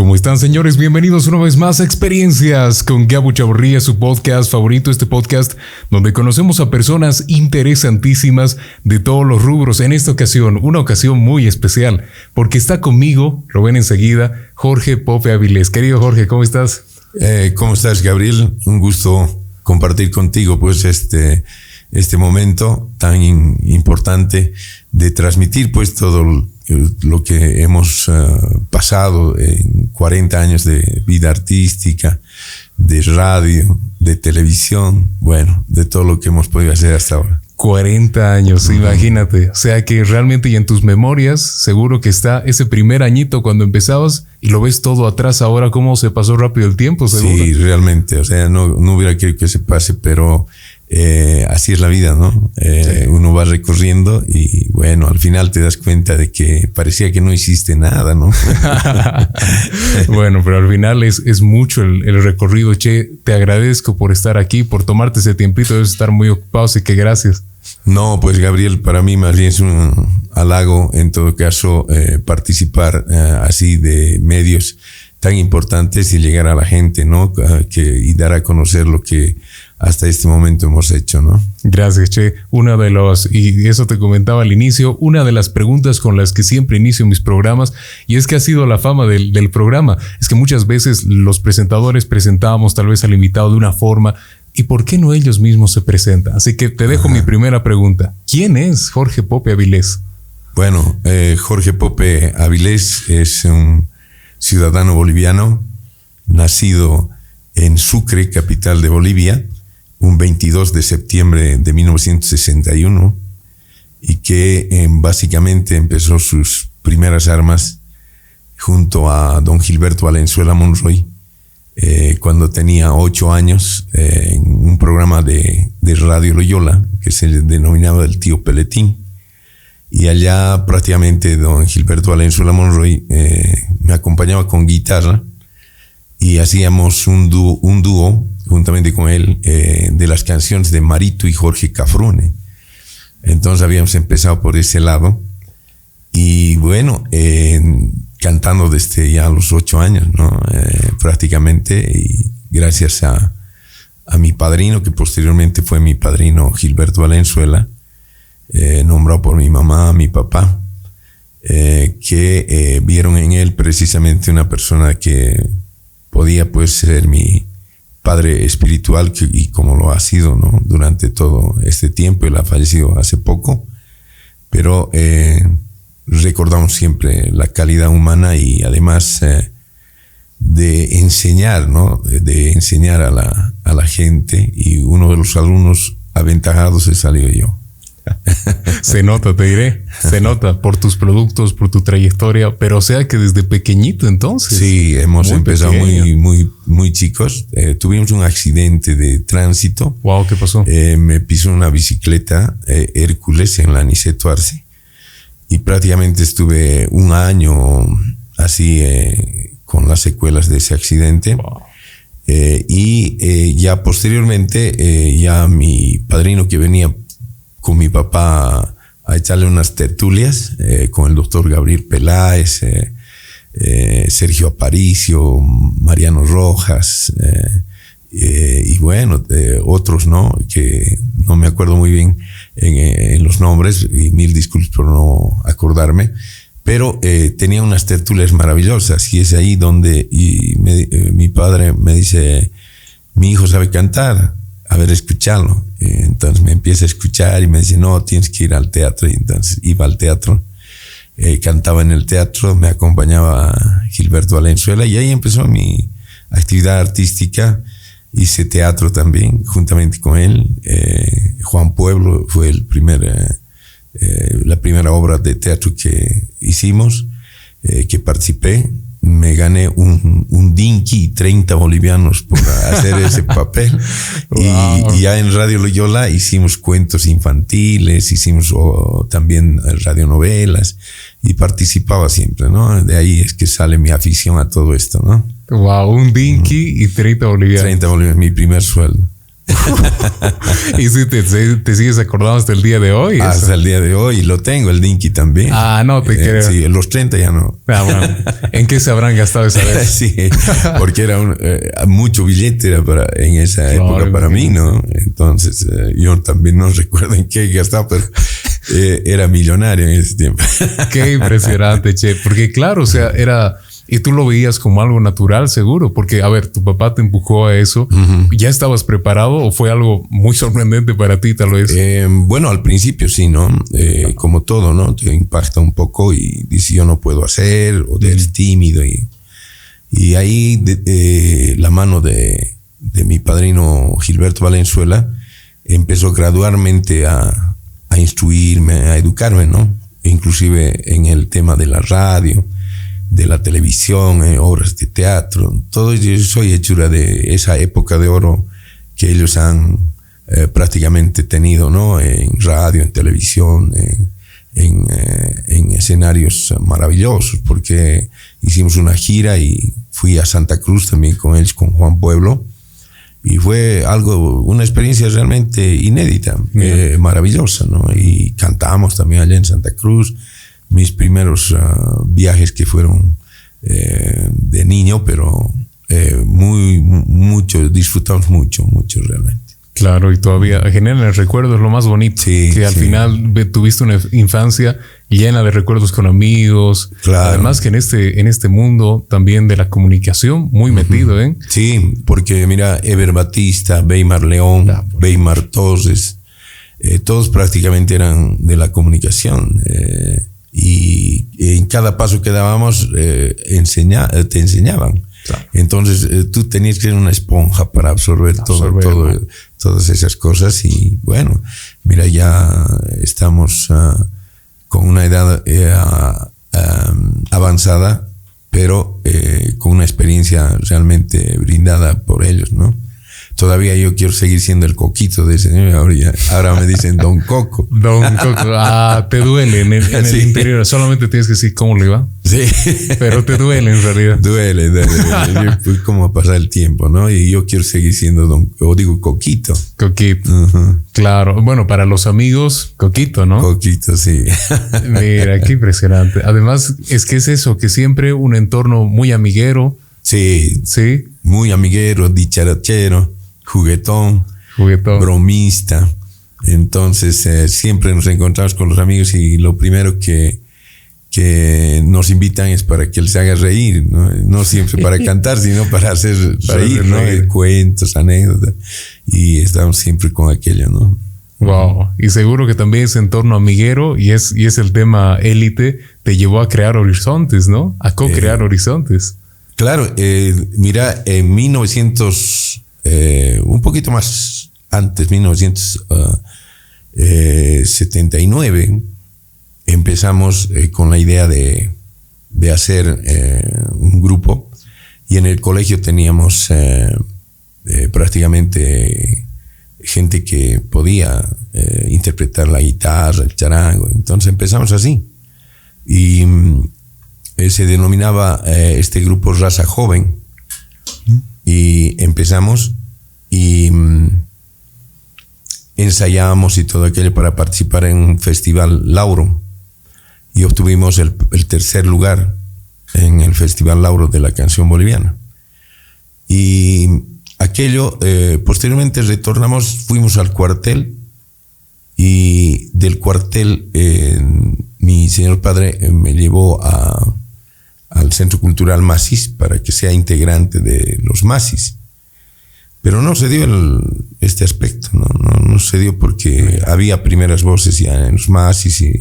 ¿Cómo están señores? Bienvenidos una vez más a Experiencias con Gabo Chaborría, su podcast favorito, este podcast donde conocemos a personas interesantísimas de todos los rubros. En esta ocasión, una ocasión muy especial, porque está conmigo, lo ven enseguida, Jorge Pope Avilés. Querido Jorge, ¿cómo estás? Eh, ¿Cómo estás, Gabriel? Un gusto compartir contigo pues este, este momento tan importante de transmitir pues todo lo que hemos eh, pasado en 40 años de vida artística, de radio, de televisión, bueno, de todo lo que hemos podido hacer hasta ahora. 40 años, imagínate. O sea que realmente y en tus memorias seguro que está ese primer añito cuando empezabas y lo ves todo atrás ahora, cómo se pasó rápido el tiempo, seguro. Sí, realmente. O sea, no, no hubiera querido que se pase, pero eh, así es la vida, ¿no? Eh, uno va recorriendo y bueno, al final te das cuenta de que parecía que no hiciste nada, ¿no? bueno, pero al final es, es mucho el, recorrido. Che, te agradezco por estar aquí, por tomarte ese tiempito, debes estar muy ocupado, así que gracias. No, pues Gabriel, para mí más bien es un halago en todo caso eh, participar así de medios tan importantes y llegar a la gente, ¿no? Que, y dar a conocer lo que hasta este momento hemos hecho, ¿no? Gracias, Che. Una de los, y eso te comentaba al inicio, una de las preguntas con las que siempre inicio mis programas, y es que ha sido la fama del, programa, es que muchas veces los presentadores presentábamos tal vez al invitado de una forma, ¿y por qué no ellos mismos se presentan? Así que te dejo mi primera pregunta. ¿Quién es Jorge Pope Avilés? Bueno, eh, Jorge Pope Avilés es un ciudadano boliviano, nacido en Sucre, capital de Bolivia, un 22 de septiembre de 1961 y que eh, básicamente empezó sus primeras armas junto a don Gilberto Valenzuela Monroy eh, cuando tenía ocho años eh, en un programa de, de, Radio Loyola que se denominaba el tío Peletín. Y allá prácticamente don Gilberto Valenzuela Monroy me acompañaba con guitarra y hacíamos un dúo, un dúo juntamente con él, eh, de las canciones de Marito y Jorge Cafrune. Entonces habíamos empezado por ese lado. Y bueno, cantando desde ya los ocho años, ¿no? Eh, prácticamente. Y gracias a, a, mi padrino, que posteriormente fue mi padrino Gilberto Valenzuela, eh, nombrado por mi mamá, mi papá, que vieron en él precisamente una persona que podía pues ser mi, padre espiritual y como lo ha sido ¿no? durante todo este tiempo. Él ha fallecido hace poco, pero eh, recordamos siempre la calidad humana y además eh, de enseñar, ¿no? de enseñar a la, a la gente y uno de los alumnos aventajados he salido yo. se nota, te diré. Se nota por tus productos, por tu trayectoria, pero o sea que desde pequeñito entonces. Sí, hemos empezado muy, muy, muy chicos. Eh, tuvimos un accidente de tránsito. Wow, ¿qué pasó? Eh, me pisó una bicicleta eh, Hércules en la Niceto Arce y prácticamente estuve un año así con las secuelas de ese accidente. y ya posteriormente, ya mi padrino que venía con mi papá a echarle unas tertulias eh, con el doctor Gabriel Peláez, eh, eh, Sergio Aparicio, Mariano Rojas, y bueno, otros, ¿no? Que no me acuerdo muy bien en, los nombres, y mil disculpas por no acordarme, pero tenía unas tertulias maravillosas, y es ahí donde y mi padre me dice, mi hijo sabe cantar, a ver, escucharlo. entonces me empieza a escuchar y me dice, no, tienes que ir al teatro. Y entonces iba al teatro, eh, cantaba en el teatro, me acompañaba Gilberto Valenzuela y ahí empezó mi actividad artística. Hice teatro también, juntamente con él. Eh, Juan Pueblo fue el primer, eh, la primera obra de teatro que hicimos, que participé me gané un, un dinky 30 bolivianos por hacer ese papel. y, ya en Radio Loyola hicimos cuentos infantiles, hicimos también radionovelas y participaba siempre, ¿no? De ahí es que sale mi afición a todo esto, ¿no? Wow, un dinky y 30 bolivianos. 30 bolivianos, mi primer sueldo. y si te, sigues acordando hasta el día de hoy. Hasta el día de hoy. Lo tengo, el Dinky también. Ah, no te eh, Sí, los 30 ya no. Ah, bueno. ¿En qué se habrán gastado esa vez? sí, porque era eh, mucho billete era para, en esa época para mí, ¿no? Entonces, eh, yo también no recuerdo en qué gastaba, pero era millonario en ese tiempo. qué impresionante, che. Porque claro, o sea, era y tú lo veías como algo natural, seguro, porque, a ver, tu papá te empujó a eso. ¿Ya estabas preparado o fue algo muy sorprendente para ti, tal vez? Eh, bueno, al principio sí, ¿no? Eh, como todo, ¿no? Te impacta un poco y dices, yo no puedo hacer, o eres tímido. Y, y ahí de, la mano de, de, mi padrino Gilberto Valenzuela empezó gradualmente a, a instruirme, a educarme, ¿no? Inclusive en el tema de la radio de la televisión, eh, obras de teatro, todo yo soy hechura de esa época de oro que ellos han eh, prácticamente tenido, ¿no? En radio, en televisión, en, eh, en, escenarios maravillosos, porque hicimos una gira y fui a Santa Cruz también con ellos, con Juan Pueblo, y fue algo, una experiencia realmente inédita, maravillosa, ¿no? Y cantamos también allá en Santa Cruz, mis primeros ah, viajes que fueron eh, de niño, pero eh, muy, mucho, disfrutamos mucho, mucho realmente. Claro, y todavía generan el recuerdo, es lo más bonito. que al final tuviste una infancia llena de recuerdos con amigos. Claro. Además que en este, en este mundo también de la comunicación, muy metido, ¿eh? Sí, porque mira, Ever Batista, Weimar León, Weimar Torres, eh, todos prácticamente eran de la comunicación. Eh, cada paso que dábamos eh, enseña, eh, te enseñaban. Entonces eh, tú tenías que ser una esponja para absorber, todo, todo, todas esas cosas y bueno, mira, ya estamos ah, con una edad avanzada, pero con una experiencia realmente brindada por ellos, ¿no? Todavía yo quiero seguir siendo el coquito de ese señor. Ahora, ahora me dicen Don Coco. Don Coco. Ah, te duele en el, interior. Solamente tienes que decir cómo le va. Sí. Pero te duele en realidad. Duele, duele. pues como pasar el tiempo, ¿no? Y yo quiero seguir siendo Don, o digo Coquito. Coquito. Claro. Bueno, para los amigos, Coquito, ¿no? Coquito, sí. Mira, qué impresionante. Además, es que es eso, que siempre un entorno muy amiguero. Sí. Sí. Muy amiguero, dicharachero juguetón, bromista. Entonces eh, siempre nos encontramos con los amigos y lo primero que, que nos invitan es para que él se haga reír, no, siempre para cantar, sino para hacer reír, ¿no? cuentos, anécdotas. Y estamos siempre con aquello, ¿no? Wow. Y seguro que también ese entorno amiguero y es, y es el tema élite, te llevó a crear horizontes, ¿no? A co-crear eh, horizontes. Claro, eh, mira, en 1900 eh, un poquito más antes, 1979, uh, eh, empezamos eh, con la idea de, de hacer un grupo y en el colegio teníamos prácticamente gente que podía interpretar la guitarra, el charango. Entonces empezamos así. Y mm, se denominaba este grupo Raza Joven y empezamos y mm, ensayábamos y todo aquello para participar en un festival Lauro y obtuvimos el, tercer lugar en el Festival Lauro de la canción boliviana. Y aquello, eh, posteriormente retornamos, fuimos al cuartel y del cuartel eh, mi señor padre eh, me llevó a al Centro Cultural Masis para que sea integrante de los Masis. Pero no se dio este aspecto, ¿no? No, se dio porque había primeras voces ya en los Masis y,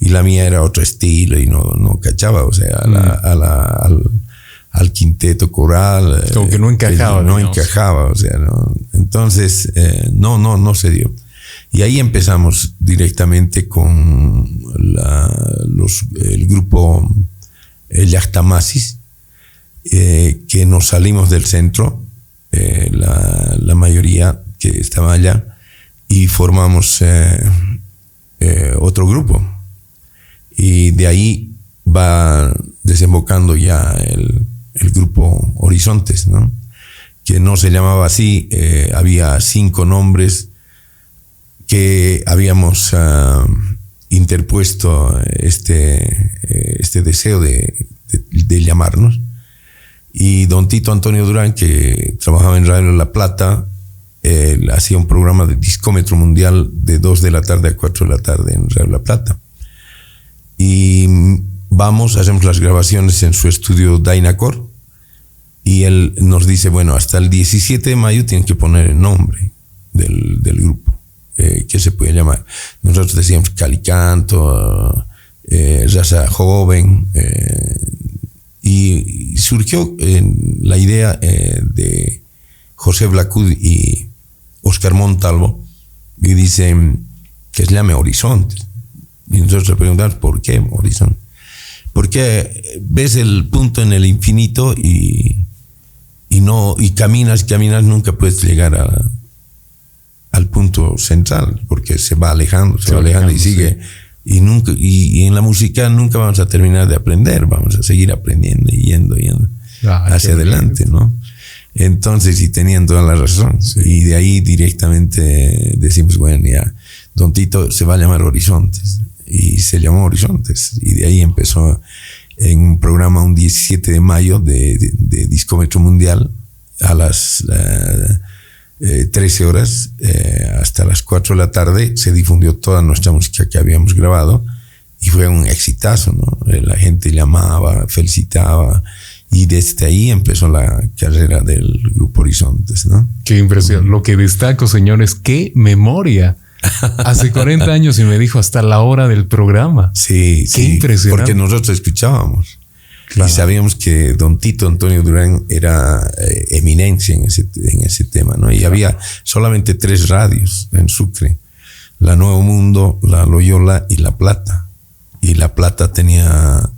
y la mía era otro estilo y no, no cachaba, o sea, mm. al, al, quinteto coral. Como que no encajaba. no encajaba, o sea, ¿no? entonces eh, no, no, no se dio. Y ahí empezamos directamente con los, el grupo el Yactamasis, eh, que nos salimos del centro, eh, la, mayoría que estaba allá, y formamos eh, otro grupo. Y de ahí va desembocando ya el, grupo Horizontes, ¿no? que no se llamaba así, había cinco nombres que habíamos ah, interpuesto este, este deseo de, de, llamarnos. Y don Tito Antonio Durán, que trabajaba en Radio La Plata, hacía un programa de discómetro mundial de 2 de la tarde a 4 de la tarde en Radio La Plata. Y vamos, hacemos las grabaciones en su estudio Dynacor y él nos dice, bueno, hasta el 17 de mayo tienen que poner el nombre del, del grupo, eh, que se puede llamar. Nosotros decíamos Calicanto, eh, Raza Joven, eh, y, surgió la idea eh, de José Blacud y Oscar Montalvo, y dicen que se llame Horizonte. Y nosotros le preguntamos, ¿por qué Horizonte? Porque ves el punto en el infinito y, y no y caminas, caminas, nunca puedes llegar a, al punto central, porque se va alejando, se, va alejando, y sigue. Y, nunca, y, en la música nunca vamos a terminar de aprender, vamos a seguir aprendiendo y yendo, yendo ah, hacia adelante, ¿no? Entonces, y tenían toda la razón. Y de ahí directamente decimos, bueno, ya, Don Tito se va a llamar Horizontes y se llamó Horizontes. Y de ahí empezó en un programa un 17 de mayo de, de, Discómetro Mundial a las 13 eh, horas eh, hasta las 4 de la tarde. Se difundió toda nuestra música que habíamos grabado y fue un exitazo, ¿no? Eh, la gente llamaba, felicitaba. Y desde ahí empezó la carrera del Grupo Horizontes, ¿no? Qué impresión. Lo que destaco, señores, qué memoria Hace 40 años y me dijo hasta la hora del programa. Sí, Qué sí, impresionante. Porque nosotros escuchábamos. Y sabíamos que don Tito Antonio Durán era eh, eminencia en ese, en ese tema, ¿no? Y había solamente tres radios en Sucre. La Nuevo Mundo, la Loyola y La Plata. Y La Plata tenía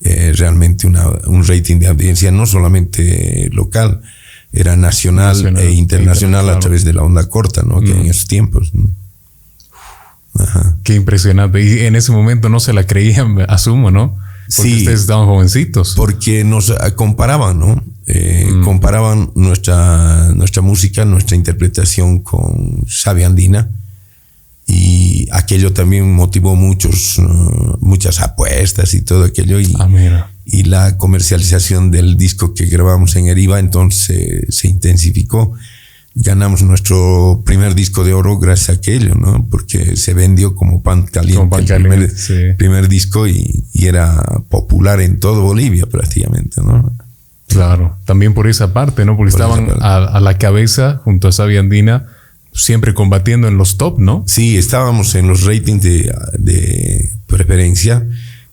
eh, realmente una, un rating de audiencia no solamente local, era nacional, e internacional a través de la onda corta, ¿no? Que en mm. esos tiempos. Qué impresionante. Y en ese momento no se la creían, asumo, ¿no? Porque sí, ustedes estaban jovencitos. Porque nos ah, comparaban, ¿no? Eh, mm. Comparaban nuestra, nuestra música, nuestra interpretación con Xavi Andina. Y aquello también motivó muchos, uh, muchas apuestas y todo aquello. Y, ah, y la comercialización del disco que grabamos en Eriva entonces se intensificó ganamos nuestro primer disco de oro gracias a aquello, ¿no? Porque se vendió como pan caliente, el primer, disco y, era popular en todo Bolivia prácticamente, ¿no? Claro, también por esa parte, ¿no? Porque estaban a, la cabeza junto a Sabia Andina, siempre combatiendo en los top, ¿no? Sí, estábamos en los ratings de, de preferencia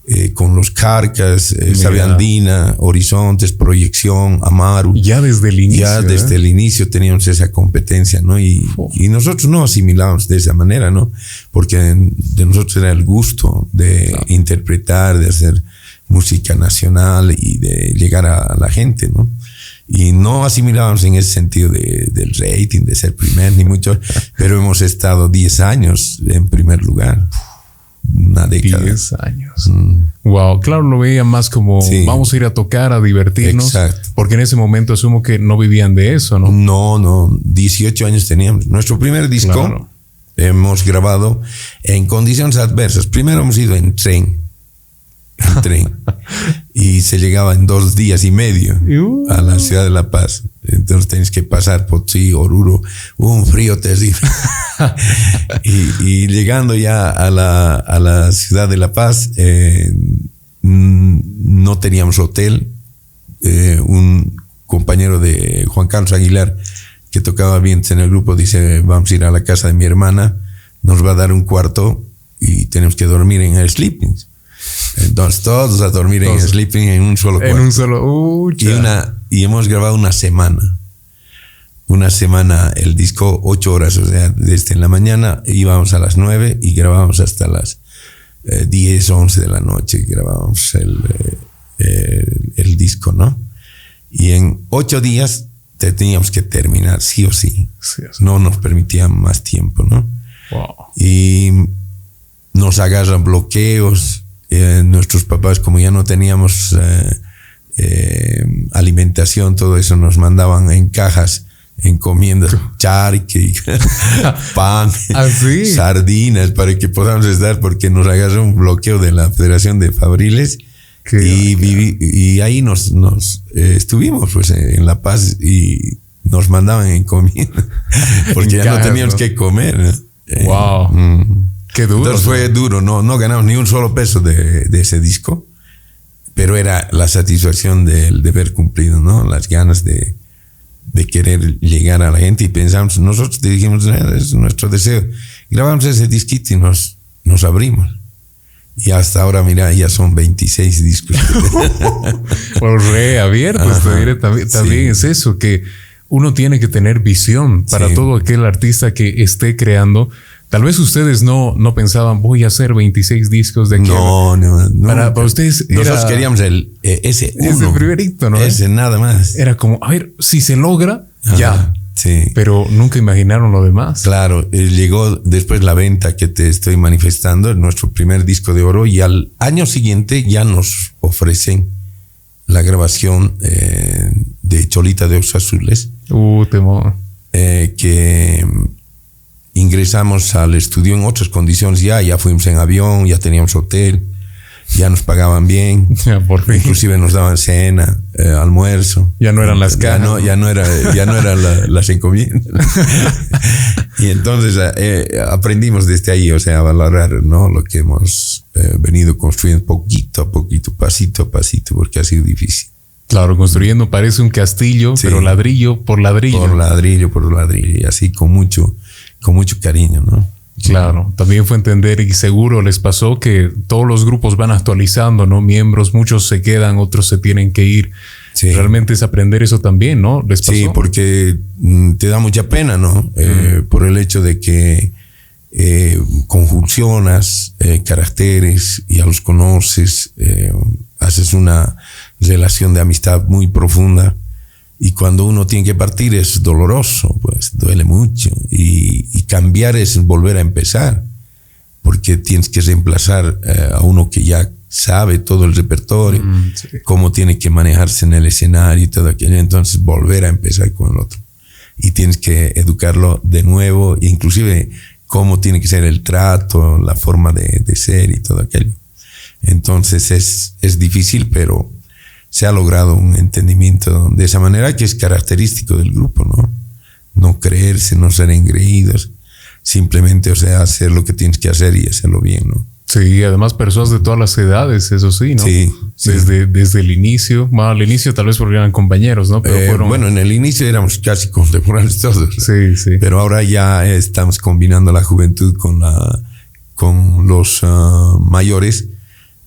eh, con los Carcas, eh, Andina, Horizontes, Proyección, Amaru. Ya desde el inicio. Ya desde ¿eh? el inicio teníamos esa competencia, ¿no? Y, y, nosotros no asimilábamos de esa manera, ¿no? Porque de nosotros era el gusto de interpretar, de hacer música nacional y de llegar a la gente, ¿no? Y no asimilábamos en ese sentido de, del rating, de ser primer, ni mucho, pero hemos estado 10 años en primer lugar una década. 10 años. Mm. Wow, claro, lo veía más como vamos a ir a tocar, a divertirnos. Exacto. Porque en ese momento asumo que no vivían de eso, ¿no? No, no, 18 años teníamos. Nuestro primer disco hemos grabado en condiciones adversas. Primero hemos ido en tren tren. y se llegaba en dos días y medio a la ciudad de La Paz. Entonces tienes que pasar por sí, Oruro, un frío terrible. y, llegando ya a la, a la, ciudad de La Paz, eh, no teníamos hotel. Eh, un compañero de Juan Carlos Aguilar, que tocaba bien en el grupo, dice, vamos a ir a la casa de mi hermana, nos va a dar un cuarto y tenemos que dormir en el sleeping. Entonces todos a dormir en sleeping en un solo cuarto. En un solo. y, una, y hemos grabado una semana. Una semana el disco, ocho horas, o sea, desde la mañana íbamos a las nueve y grabábamos hasta las eh, diez, once de la noche. Grabábamos el, eh, el, disco, ¿no? Y en ocho días teníamos que terminar, sí o sí. No nos permitían más tiempo, ¿no? Y nos agarran bloqueos, eh, nuestros papás, como ya no teníamos eh, eh, alimentación, todo eso nos mandaban en cajas encomiendas, charque, pan, ¿Ah, sardinas para que podamos estar, porque nos agarró un bloqueo de la Federación de Fabriles y, y, ahí nos, nos eh, estuvimos pues en La Paz y nos mandaban encomiendas porque ya no teníamos que comer. Wow. Eh, mm. Qué duro. Entonces fue duro, no, no ganamos ni un solo peso de, de ese disco, pero era la satisfacción del deber cumplido, ¿no? Las ganas de, de querer llegar a la gente y pensamos, nosotros dijimos, es nuestro deseo. Grabamos ese disquito y nos, nos abrimos. Y hasta ahora, mira, ya son 26 discos. pues reabiertos, también, también es eso, que uno tiene que tener visión para todo aquel artista que esté creando Tal vez ustedes no, no pensaban, voy a hacer 26 discos de aquí. No, no, no. Para, ustedes. Nosotros queríamos el, eh, ese uno. Ese primerito, ¿no? Ese nada más. Era como, a ver, si se logra, ya. Sí. Pero nunca imaginaron lo demás. Claro, eh, llegó después la venta que te estoy manifestando, nuestro primer disco de oro, y al año siguiente ya nos ofrecen la grabación eh, de Cholita de Ojos Azules. Uh, temo. que ingresamos al estudio en otras condiciones ya, ya fuimos en avión, ya teníamos hotel, ya nos pagaban bien, Por fin. inclusive nos daban cena, eh, almuerzo. Ya no eran las cajas. Ya no, ya no era, ya no eran las encomiendas. y entonces eh, aprendimos desde ahí, o sea, a valorar ¿no? lo que hemos eh, venido construyendo poquito a poquito, pasito a pasito, porque ha sido difícil. Claro, construyendo parece un castillo, pero ladrillo por ladrillo. Por ladrillo por ladrillo, y así con mucho, con mucho cariño, ¿no? Claro, también fue entender y seguro les pasó que todos los grupos van actualizando, ¿no? Miembros, muchos se quedan, otros se tienen que ir. Realmente es aprender eso también, ¿no? ¿Les pasó? Sí, porque mm, te da mucha pena, ¿no? Eh, por el hecho de que eh, conjuncionas eh, caracteres, ya los conoces, haces una relación de amistad muy profunda y cuando uno tiene que partir es doloroso, pues duele mucho. Y, cambiar es volver a empezar, porque tienes que reemplazar eh, a uno que ya sabe todo el repertorio, mm, cómo tiene que manejarse en el escenario y todo aquello. Entonces volver a empezar con el otro. Y tienes que educarlo de nuevo, inclusive cómo tiene que ser el trato, la forma de, de ser y todo aquello. Entonces es, es difícil, pero se ha logrado un entendimiento de esa manera que es característico del grupo, ¿no? No creerse, no ser engreídos, simplemente, o sea, hacer lo que tienes que hacer y hacerlo bien, ¿no? Sí, además personas de todas las edades, eso sí, ¿no? Sí. Desde, desde el inicio, bueno, al inicio tal vez porque eran compañeros, ¿no? Pero eh, Bueno, en el inicio éramos casi contemporáneos todos. Sí, sí. Pero ahora ya estamos combinando la juventud con, la, con los ah, mayores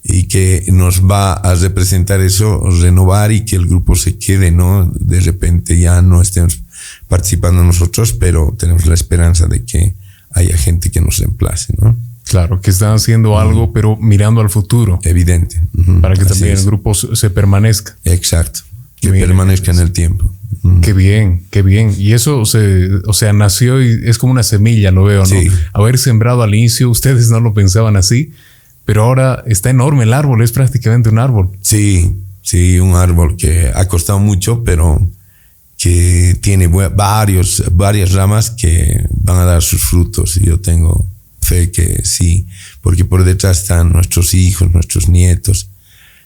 y que nos va a representar eso, renovar y que el grupo se quede, ¿no? De repente ya no estemos participando nosotros, pero tenemos la esperanza de que haya gente que nos reemplace, ¿no? Claro, que están haciendo algo, pero mirando al futuro. Evidente. Para que también el grupo se permanezca. Exacto. Que permanezca en el tiempo. Qué bien, qué bien. Y eso se, o sea, nació y es como una semilla, lo veo, ¿no? Haber sembrado al inicio, ustedes no lo pensaban así, pero ahora está enorme el árbol, es prácticamente un árbol. Sí, sí, un árbol que ha costado mucho, pero que tiene varios, varias ramas que van a dar sus frutos. Y yo tengo fe que sí, porque por detrás están nuestros hijos, nuestros nietos,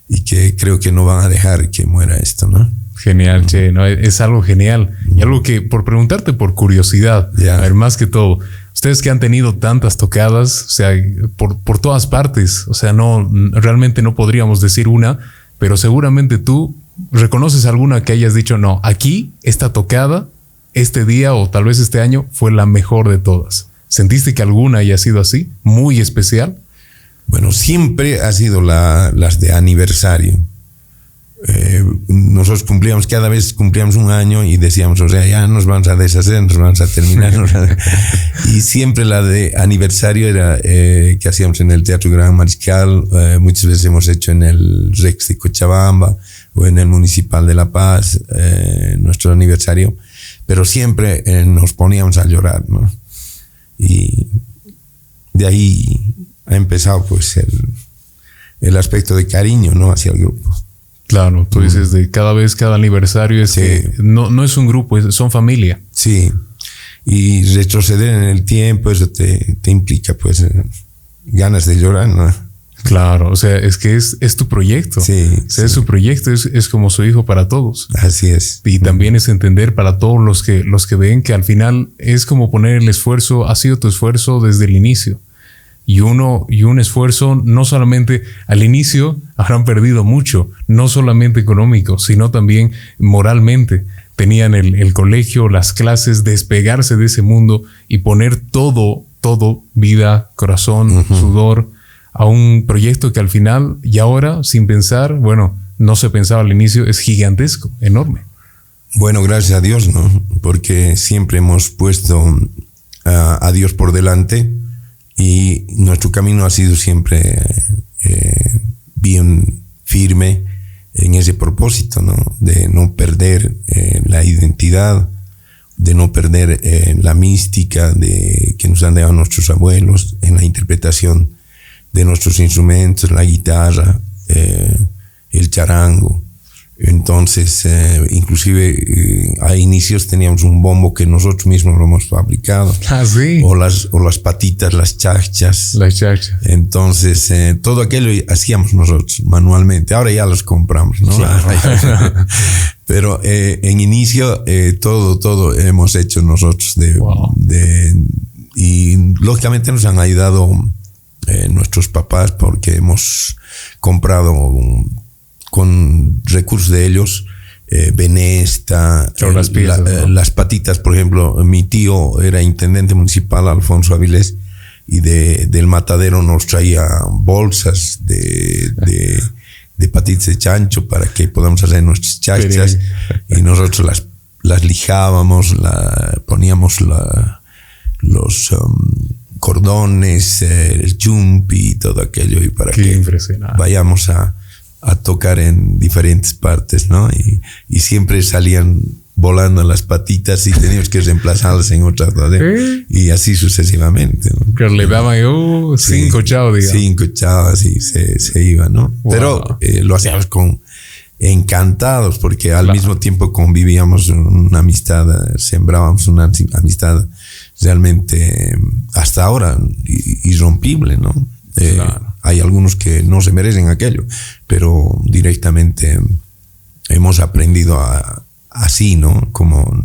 y que creo que no van a dejar que muera esto, ¿no? Genial, Che, ¿no? es algo genial. Y algo que, por preguntarte por curiosidad, a ver, más que todo, ustedes que han tenido tantas tocadas, o sea, por, por todas partes, o sea, no, realmente no podríamos decir una, pero seguramente tú reconoces alguna que hayas dicho, no, aquí, esta tocada, este día o tal vez este año fue la mejor de todas. ¿Sentiste que alguna haya sido así, muy especial? Bueno, siempre ha sido la, las de aniversario. Eh, nosotros cumplíamos, cada vez cumplíamos un año y decíamos, o sea, ya nos vamos a deshacer, nos vamos a terminar. y siempre la de aniversario era eh, que hacíamos en el Teatro Gran Mariscal, eh, muchas veces hemos hecho en el Rex de Cochabamba o en el Municipal de La Paz, nuestro aniversario, pero siempre nos poníamos a llorar, ¿no? Y de ahí ha empezado pues el, el aspecto de cariño, ¿no? Hacia el grupo. Claro, tú dices de cada vez, cada aniversario es que no, no es un grupo, son familia. Sí. Y retroceder en el tiempo, eso te, te implica pues eh, ganas de llorar, ¿no? Claro, o sea, es que es, es tu proyecto. Sí, es su proyecto, es, es, como su hijo para todos. Así es. Y también es entender para todos los que, los que ven que al final es como poner el esfuerzo, ha sido tu esfuerzo desde el inicio. Y uno, y un esfuerzo no solamente al inicio habrán perdido mucho, no solamente económico, sino también moralmente. Tenían el, el colegio, las clases, despegarse de ese mundo y poner todo, todo, vida, corazón, sudor, a un proyecto que al final y ahora, sin pensar, bueno, no se pensaba al inicio, es gigantesco, enorme. Bueno, gracias a Dios, ¿no? Porque siempre hemos puesto a, Dios por delante y nuestro camino ha sido siempre eh, bien firme en ese propósito, ¿no? De no perder eh, la identidad, de no perder eh, la mística de, que nos han dado nuestros abuelos en la interpretación de nuestros instrumentos, la guitarra, el charango. Entonces, eh, inclusive eh, a inicios teníamos un bombo que nosotros mismos lo hemos fabricado. Ah, o, las, o las patitas, las chachas. Las chachas. Entonces, todo aquello hacíamos nosotros manualmente. Ahora ya los compramos, ¿no? Pero en inicio, todo, todo hemos hecho nosotros. De, de, y lógicamente nos han ayudado eh, nuestros papás porque hemos comprado con recursos de ellos eh, Benesta, eh, las, patitas, por ejemplo, mi tío era intendente municipal, Alfonso Avilés, y de, del matadero nos traía bolsas de, de, patitas de chancho para que podamos hacer nuestras chachas y nosotros las, las lijábamos, la, poníamos la, los... Um, cordones, el jump y todo aquello, y para que vayamos a, a, tocar en diferentes partes, ¿no? Y, y, siempre salían volando las patitas y teníamos que reemplazarlas en otras, Y así sucesivamente, ¿no? Que le daban uh, cinco chavos, digamos. Cinco chavos y se, se iba, ¿no? Pero eh, lo hacíamos con encantados porque al mismo tiempo convivíamos una amistad, sembrábamos una amistad realmente hasta ahora irrompible, ¿no? Eh, hay algunos que no se merecen aquello, pero directamente hemos aprendido a, así, ¿no? Como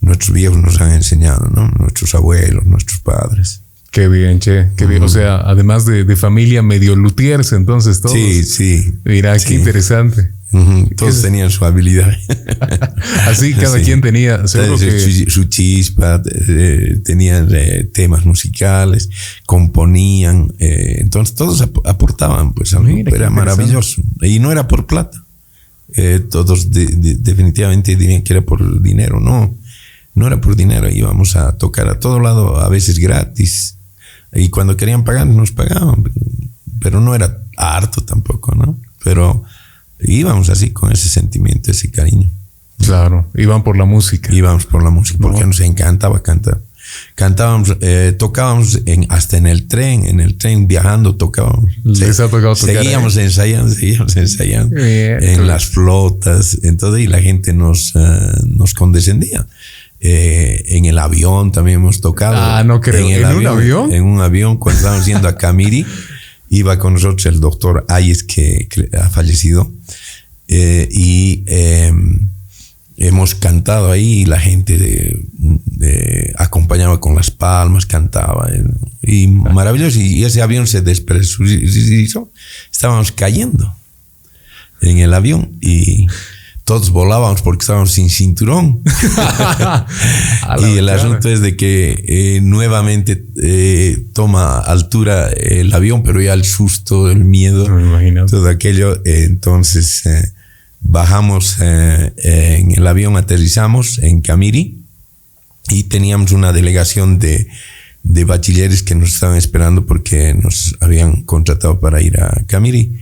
nuestros viejos nos han enseñado, ¿no? Nuestros abuelos, nuestros padres. Qué bien, che, qué bien. O sea, además de, familia medio lutiers, entonces todos. Sí, sí. Mira, qué interesante. Todos tenían su habilidad. Así cada quien tenía su, chispa, eh, tenían eh, temas musicales, componían, eh, entonces todos aportaban, pues era maravilloso. Y no era por plata. todos definitivamente dirían que era por dinero, no. No era por dinero, íbamos a tocar a todo lado, a veces gratis. Y cuando querían pagar, nos pagaban. Pero no era harto tampoco, ¿no? Pero íbamos así con ese sentimiento, ese cariño. Claro, iban por la música. Íbamos por la música, porque nos encantaba cantar. Cantábamos, eh, tocábamos en, hasta en el tren, en el tren viajando tocábamos. Les ha tocado tocar, seguíamos ensayando, seguíamos ensayando en las flotas, entonces y la gente nos, eh, nos condescendía. Eh, en el avión también hemos tocado. Ah, no creo. ¿En, un avión? En un avión, cuando estábamos yendo a Camiri, iba con nosotros el doctor Ayes, que, ha fallecido. Eh, y em, hemos cantado ahí y la gente de, acompañaba con las palmas, cantaba. Eh, y maravilloso. Y ese avión se despresurizó. Estábamos cayendo en el avión y todos volábamos porque estábamos sin cinturón. y el asunto es de que eh, nuevamente eh, toma altura el avión, pero ya el susto, el miedo, todo aquello. Eh, entonces bajamos en el avión, aterrizamos en Camiri y teníamos una delegación de, de bachilleres que nos estaban esperando porque nos habían contratado para ir a Camiri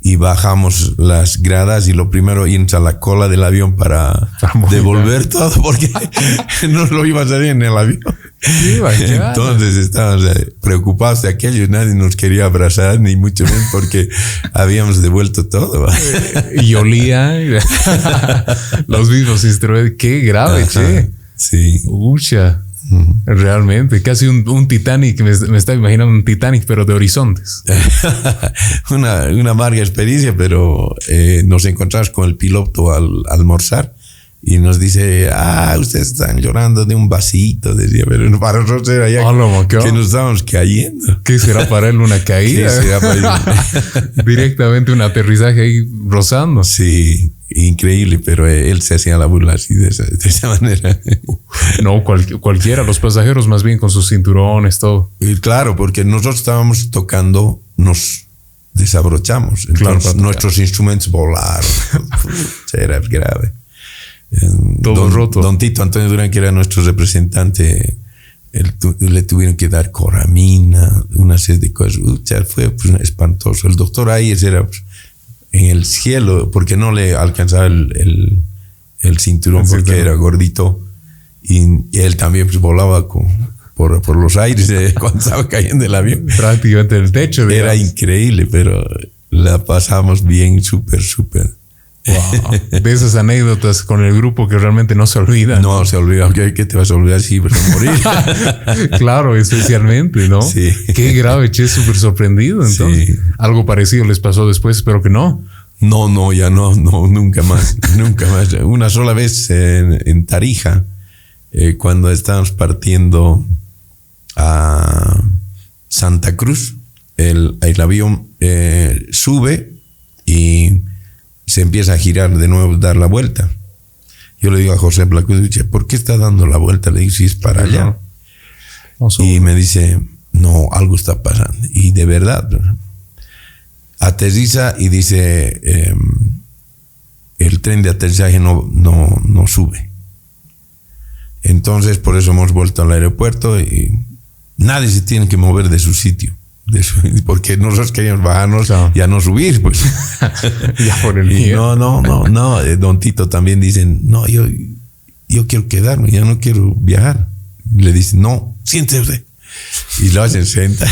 y bajamos las gradas y lo primero irnos a la cola del avión para devolver todo porque no lo iba a salir en el avión. Entonces estábamos eh, preocupados de aquello, nadie nos quería abrazar, ni mucho menos porque habíamos devuelto todo. y olía los mismos instrumentos. Qué grave, che. Sí. Ucha. Realmente, casi un, Titanic, me, me, estaba imaginando un Titanic, pero de horizontes. una, una amarga experiencia, pero eh, nos encontramos con el piloto al, almorzar y nos dice, ah, ustedes están llorando de un vasito, decía, pero para nosotros era ya que nos estábamos cayendo. ¿Qué será para él una caída? Directamente un aterrizaje ahí rozando. Sí, increíble, pero él se hacía la burla así de esa, manera. no, cualquiera, los pasajeros más bien con sus cinturones, todo. Y claro, porque nosotros estábamos tocando, nos desabrochamos. Entonces nuestros instrumentos volaron. era grave. Todo don, roto. Don Tito Antonio Durán, que era nuestro representante, le tuvieron que dar coramina, una serie de cosas. fue pues, espantoso. El doctor Ayers era pues, en el cielo porque no le alcanzaba el, el, cinturón porque era gordito. Y, él también pues, volaba con, por, por, los aires eh, cuando estaba cayendo el avión. Prácticamente en el techo. Era increíble, pero la pasamos bien, súper, súper. De esas anécdotas con el grupo que realmente no se olvidan. No se olvida. ¿Qué, te vas a olvidar si vas a morir? claro, especialmente, ¿no? Sí. Qué grave, che, súper sorprendido. Entonces, algo parecido les pasó después, espero que no. No, no, ya no, no, nunca más, nunca más. Una sola vez en, Tarija, eh, cuando estábamos partiendo a Santa Cruz, el, el avión eh, sube y se empieza a girar de nuevo, dar la vuelta. Yo le digo a José Blacuzzi, ¿por qué está dando la vuelta? Le digo, si es para allá. y me dice, no, algo está pasando. Y de verdad, aterriza y dice, em, el tren de aterrizaje no, no, no sube. Entonces, por eso hemos vuelto al aeropuerto y nadie se tiene que mover de su sitio porque nosotros queríamos bajarnos y a no subir, pues. ya por el No, no, no, no. Eh, don Tito también dicen, no, yo, yo quiero quedarme, ya no quiero viajar. Le dicen, no, siéntese. Y lo hacen senta.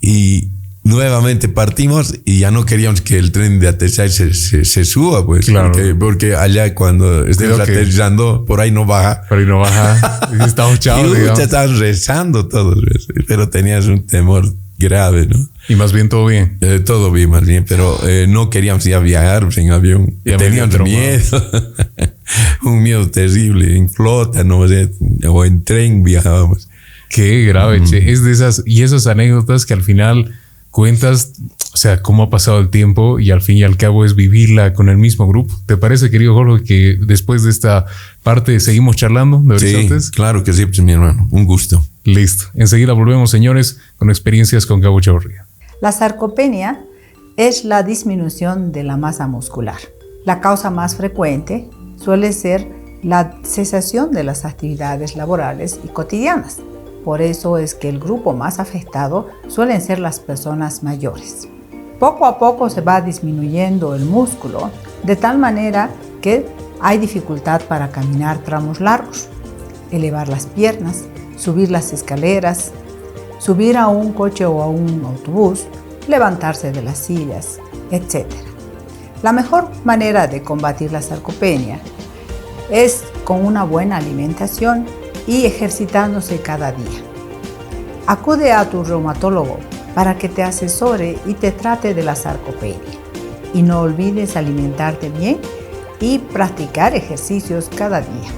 y nuevamente partimos y ya no queríamos que el tren de aterrizaje se, suba, pues. Claro. Porque, allá cuando estemos aterrizando, por ahí no baja. Por ahí no baja. Estamos chavos. y estaban rezando todos, pero tenías un temor grave, ¿no? Y más bien todo bien. Eh, todo bien, más bien, pero eh, no queríamos ir a viajar en avión. teníamos miedo. un miedo terrible. En flota, no sé, o en tren viajábamos. Qué grave, che. Es de esas, y esas anécdotas que al final cuentas, o sea, cómo ha pasado el tiempo y al fin y al cabo es vivirla con el mismo grupo. ¿Te parece, querido Jorge, que después de esta parte seguimos charlando de Sí, claro que sí, pues, mi hermano. Un gusto. Listo. Enseguida volvemos, señores, con experiencias con Gabo Chavarría. La sarcopenia es la disminución de la masa muscular. La causa más frecuente suele ser la cesación de las actividades laborales y cotidianas por eso es que el grupo más afectado suelen ser las personas mayores. Poco a poco se va disminuyendo el músculo de tal manera que hay dificultad para caminar tramos largos, elevar las piernas, subir las escaleras, subir a un coche o a un autobús, levantarse de las sillas, etc. La mejor manera de combatir la sarcopenia es con una buena alimentación y ejercitándose cada día. Acude a tu reumatólogo para que te asesore y te trate de la sarcopenia. Y no olvides alimentarte bien y practicar ejercicios cada día.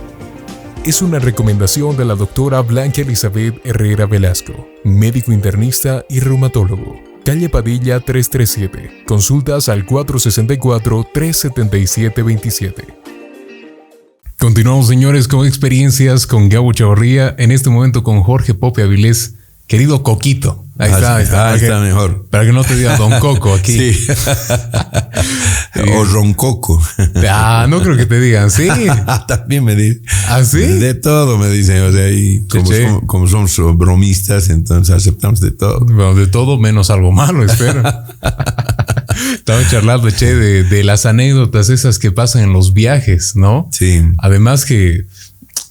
Es una recomendación de la doctora Blanca Elizabeth Herrera Velasco, médico internista y reumatólogo. Calle Padilla 337. Consultas al 464-377-27. Continuamos, señores, con experiencias con Gabo Chavarría. En este momento con Jorge Pope Avilés, querido Coquito. Ahí está, ahí está. está mejor. Para que no te diga Don Coco aquí. Sí. o Roncoco. Ah, no creo que te digan, sí. También me dicen. ¿Ah, sí? De todo me dicen. O sea, y como, somos, bromistas, entonces aceptamos de todo. Bueno, de todo menos algo malo, espero. Estaba charlando, che, de, las anécdotas esas que pasan en los viajes, ¿no? Sí. Además que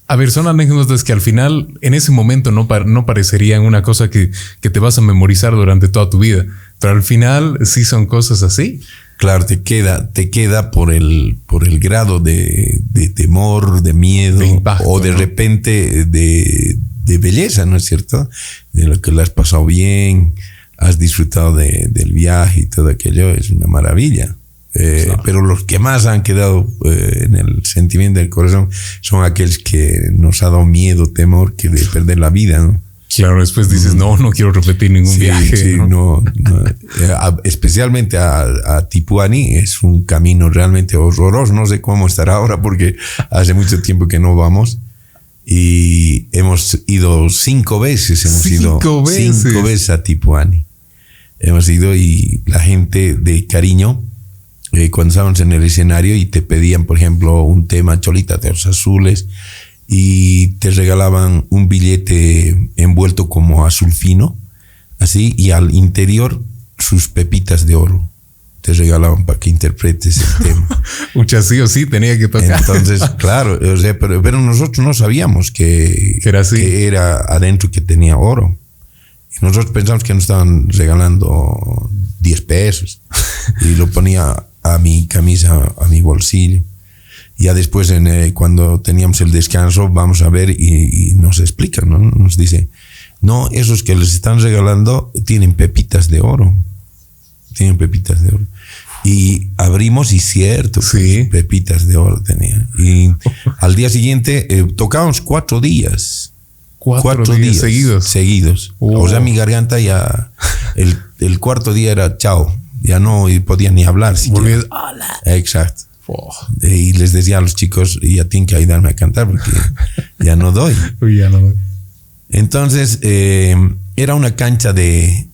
A ver, son anécdotas que al final, en ese momento, no, no parecerían una cosa que, que te vas a memorizar durante toda tu vida, pero al final sí son cosas así. Claro, te queda, te queda por el, por el grado de, temor, de miedo, o de repente de, de, belleza, ¿no es cierto? De lo que le has pasado bien, has disfrutado del viaje y todo aquello, es una maravilla. Eh, pero los que más han quedado eh, en el sentimiento del corazón son aquellos que nos ha dado miedo, temor que de perder la vida. ¿no? Claro, después dices, no, no quiero repetir ningún viaje. Sí, no, eh, especialmente a, a, Tipuani es un camino realmente horroroso. No sé cómo estará ahora porque hace mucho tiempo que no vamos. Y hemos ido cinco veces, hemos ido veces. cinco veces a Tipuani. Hemos ido y la gente de cariño eh, cuando estábamos en el escenario y te pedían, por ejemplo, un tema Cholita de los Azules y te regalaban un billete envuelto como azul fino, así, y al interior sus pepitas de oro. Te regalaban para que interpretes el tema. Muchas sí o sí tenía que tocar. Entonces, claro, pero, pero, nosotros no sabíamos que, era, así. que era adentro que tenía oro. Y nosotros pensamos que nos estaban regalando 10 pesos. Y lo ponía a mi camisa, a mi bolsillo. Ya después, en, eh, cuando teníamos el descanso, vamos a ver y, nos explican, ¿no? Nos dice, no, esos que les están regalando tienen pepitas de oro. Tienen pepitas de oro. Y abrimos y cierto, sí. pepitas de oro tenía. Y al día siguiente eh, tocábamos cuatro días. Cuatro, días, seguidos. Seguidos. O sea, mi garganta ya, el, el cuarto día era chao ya no podía ni hablar. Hola. Exacto. Y les decía a los chicos, ya tienen que ayudarme a cantar porque ya no doy. ya no doy. Entonces, eh, era una cancha de,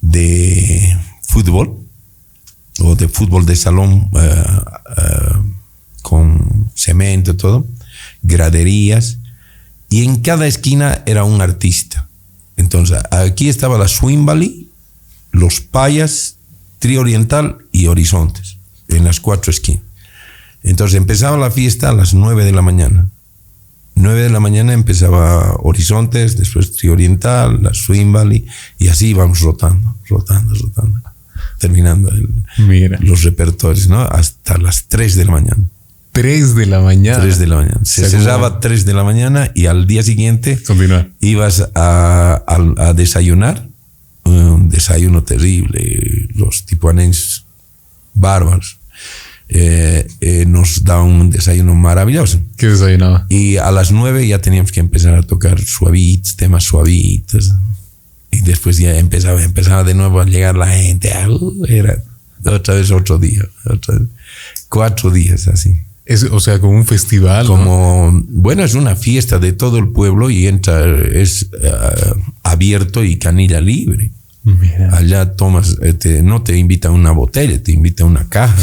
de fútbol o de fútbol de salón eh, eh, con cemento, todo, graderías, y en cada esquina era un artista. Entonces, aquí estaba la Swing Valley, los payas Trioriental y Horizontes, en las cuatro esquinas. Entonces empezaba la fiesta a las nueve de la mañana. Nueve de la mañana empezaba Horizontes, después Trioriental, la Swing Valley, y así íbamos rotando, rotando, rotando, terminando los repertorios, ¿no? Hasta las tres de la mañana. Tres de la mañana. Tres de la mañana. Se cerraba tres de la mañana y al día siguiente ibas a, a desayunar un desayuno terrible, los tipuanenses bárbaros. Eh, eh, nos da un desayuno maravilloso. ¿Qué desayunaba? Y a las nueve ya teníamos que empezar a tocar suavitos, temas suavitos. Y después ya empezaba, empezaba de nuevo a llegar la gente. Ah, uh, era otra vez otro día. cuatro días así. Es, o sea, como un festival. Como, bueno, es una fiesta de todo el pueblo y entra, es eh, abierto y canilla libre. Allá tomas, este, no te invita una botella, te invita una caja.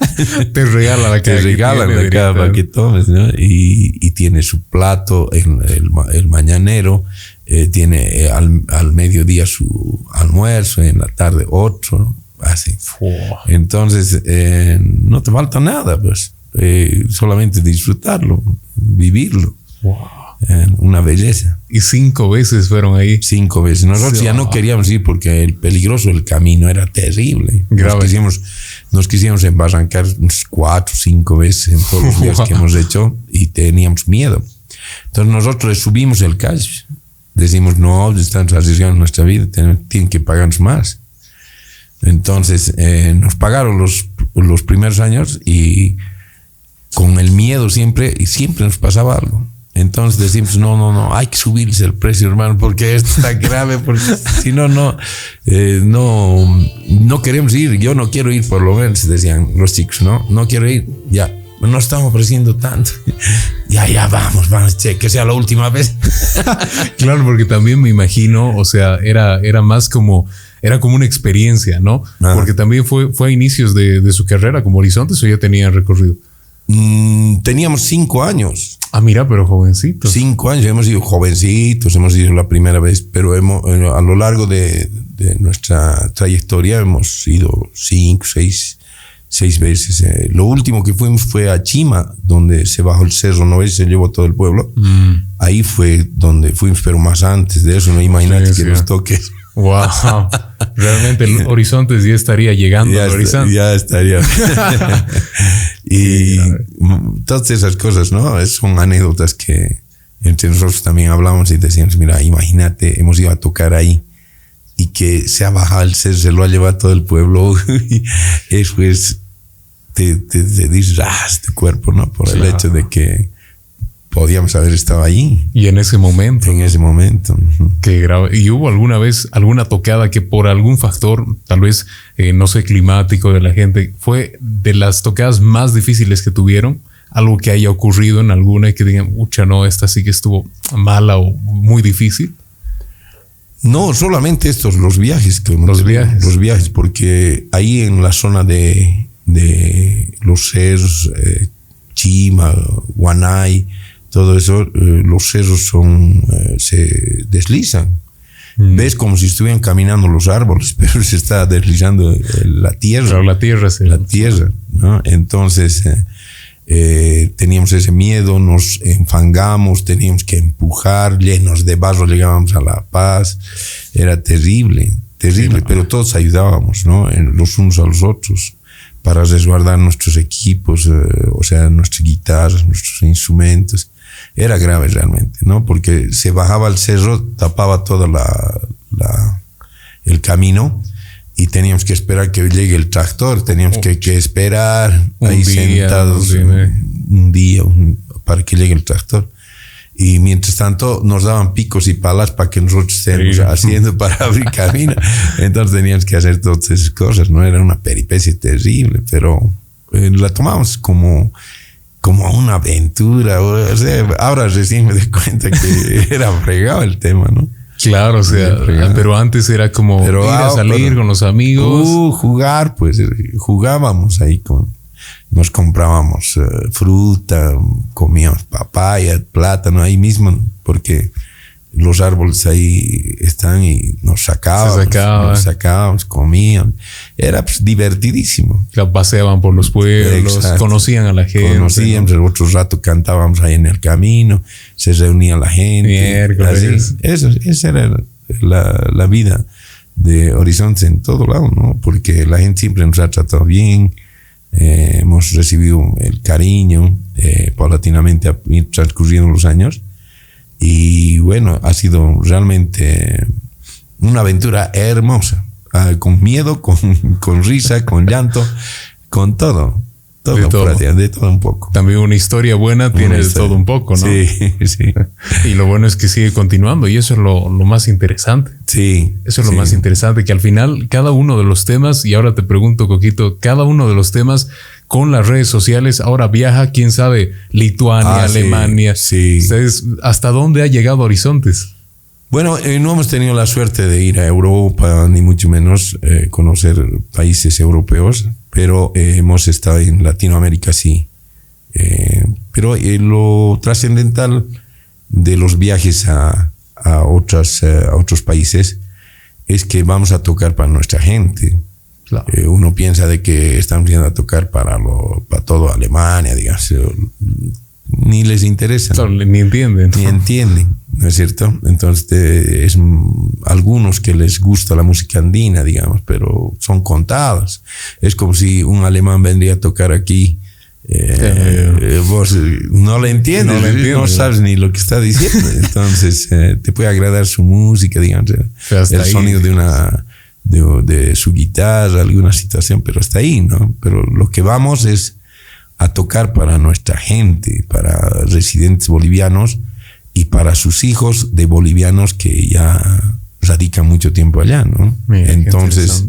te regala la caja. Te regalan la caja para que tomes, ¿no? Y, tiene su plato, el, el, mañanero, eh, tiene eh, al, mediodía su almuerzo, en la tarde otro, así. Entonces, eh, no te falta nada, pues. solamente disfrutarlo, vivirlo. Una belleza. Y cinco veces fueron ahí. Cinco veces. Nosotros ya no queríamos ir porque el peligroso el camino era terrible. Nos quisimos, nos quisimos embarrancar cuatro, cinco veces en todos los días que hemos hecho y teníamos miedo. Entonces nosotros subimos el calle. Decimos, no, estamos arriesgando nuestra vida, tienen, que pagarnos más. Entonces eh, nos pagaron los, los primeros años y con el miedo siempre, y siempre nos pasaba algo. Entonces decimos, no, no, no, hay que subirse el precio, hermano, porque esto está grave, porque si no, no, eh, no, no queremos ir, yo no quiero ir, por lo menos, decían los chicos, no, no quiero ir, ya, no estamos ofreciendo tanto. ya, ya, vamos, vamos, che, que sea la última vez. claro, porque también me imagino, o sea, era, era más como, era como una experiencia, ¿no? Ah. Porque también fue, fue a inicios de, de su carrera como Horizontes o ya tenía recorrido. Mm, teníamos cinco años. Ah, mira, pero jovencitos. Cinco años, hemos sido jovencitos, hemos ido la primera vez, pero hemos, eh, a lo largo de, nuestra trayectoria hemos sido cinco, seis, seis veces. Eh, lo último que fuimos fue a Chima, donde se bajó el cerro, no ves, se llevó todo el pueblo. Mm. Ahí fue donde fuimos, pero más antes de eso, no imagínate Sí, que sí. nos toque. Wow. Realmente el horizonte ya estaría llegando Ya, al está- horizonte. ya estaría. y todas esas cosas, ¿no? Es- Son anécdotas que entre nosotros también hablamos y decíamos, mira, imagínate, hemos ido a tocar ahí y que se ha bajado el ser, se lo ha llevado todo el pueblo. Eso es, te, te, te dices, ah, cuerpo, ¿no? Por el hecho de que podíamos haber estado ahí Y en ese momento, en ese momento. Que grave. ¿Y hubo alguna vez alguna tocada que por algún factor, tal vez, eh, no sé, climático de la gente, fue de las tocadas más difíciles que tuvieron? Algo que haya ocurrido en alguna y que digan, ucha, no, esta sí que estuvo mala o muy difícil. No, solamente estos, los viajes. Que hemos Los viajes. Los viajes, porque ahí en la zona de, de los cerros, eh, Chima, Guanay, todo eso, eh, los cerros son, eh, se deslizan. Mm. Ves como si estuvieran caminando los árboles, pero se está deslizando eh, la tierra la tierra se... la tierra, ¿no? Entonces eh, teníamos ese miedo, nos enfangamos, teníamos que empujar, llenos de barro llegábamos a La Paz, era terrible, terrible, pero todos ayudábamos, ¿no? Los unos a los otros para resguardar nuestros equipos, eh, o sea, nuestras guitarras, nuestros instrumentos. Era grave realmente, ¿no? Porque se bajaba el cerro, tapaba toda la, la- el camino y teníamos que esperar que llegue el tractor, teníamos que, que esperar Un ahí día, sentados un día. un día un- para que llegue el tractor. Y mientras tanto nos daban picos y palas para que nosotros estemos Sí. haciendo para abrir camino. Entonces teníamos que hacer todas esas cosas, ¿no? Era una peripecia terrible, pero eh, la tomamos como, como una aventura. O sea, ahora recién me doy cuenta que era fregado el tema, ¿no? Claro, o sea, fregado. pero antes era como Pero, ir a ah, salir pero- con los amigos. Uh, jugar, pues eh, jugábamos ahí con. Nos comprábamos eh, fruta, comíamos papaya, plátano ahí mismo, porque los árboles ahí están y nos sacaban. nos sacábamos, comíamos. Era pues, divertidísimo. que paseaban por los pueblos, Exacto. conocían a la gente. Conocíamos, el otro rato cantábamos ahí en el camino, se reunía la gente. Así. Eso, esa era la, la vida de Horizonte en todo lado, ¿no? Porque la gente siempre nos ha tratado bien, eh, hemos recibido el cariño, eh, paulatinamente transcurriendo los años. Y bueno, ha sido realmente una aventura hermosa, ah, con miedo, con, con risa, con llanto, con todo. Todo, De todo. prácticamente, de todo un poco. También una historia buena tiene de todo un poco, ¿no? Sí, sí. Y lo bueno es que sigue continuando y eso es lo, lo más interesante. Sí. Eso es lo más interesante, que al final cada uno de los temas, y ahora te pregunto, Coquito, cada uno de los temas con las redes sociales ahora viaja, quién sabe, Lituania, Ah, sí, Alemania. sí. Ustedes, ¿hasta dónde ha llegado Horizontes? Bueno, eh, no hemos tenido la suerte de ir a Europa, ni mucho menos eh, conocer países europeos, pero eh, hemos estado en Latinoamérica, sí. Pero lo trascendental de los viajes a, a, otras, a otros países es que vamos a tocar para nuestra gente. Claro. Uno piensa de que estamos yendo a tocar para, lo, para todo Alemania, digamos. Ni les interesa ni entienden. ni entienden, ¿no es cierto? Entonces es algunos que les gusta la música andina, digamos, pero son contados. Es como si un alemán vendría a tocar aquí. eh, eh, vos eh, no le entiendes, No sabes ni lo que está diciendo. Entonces eh, te puede agradar su música, digamos, el ahí. sonido de una de, de su guitarra, alguna situación, pero hasta ahí, ¿no? Pero lo que vamos es a tocar para nuestra gente, para residentes bolivianos y para sus hijos de bolivianos que ya radican mucho tiempo allá, ¿no? Mira, Entonces,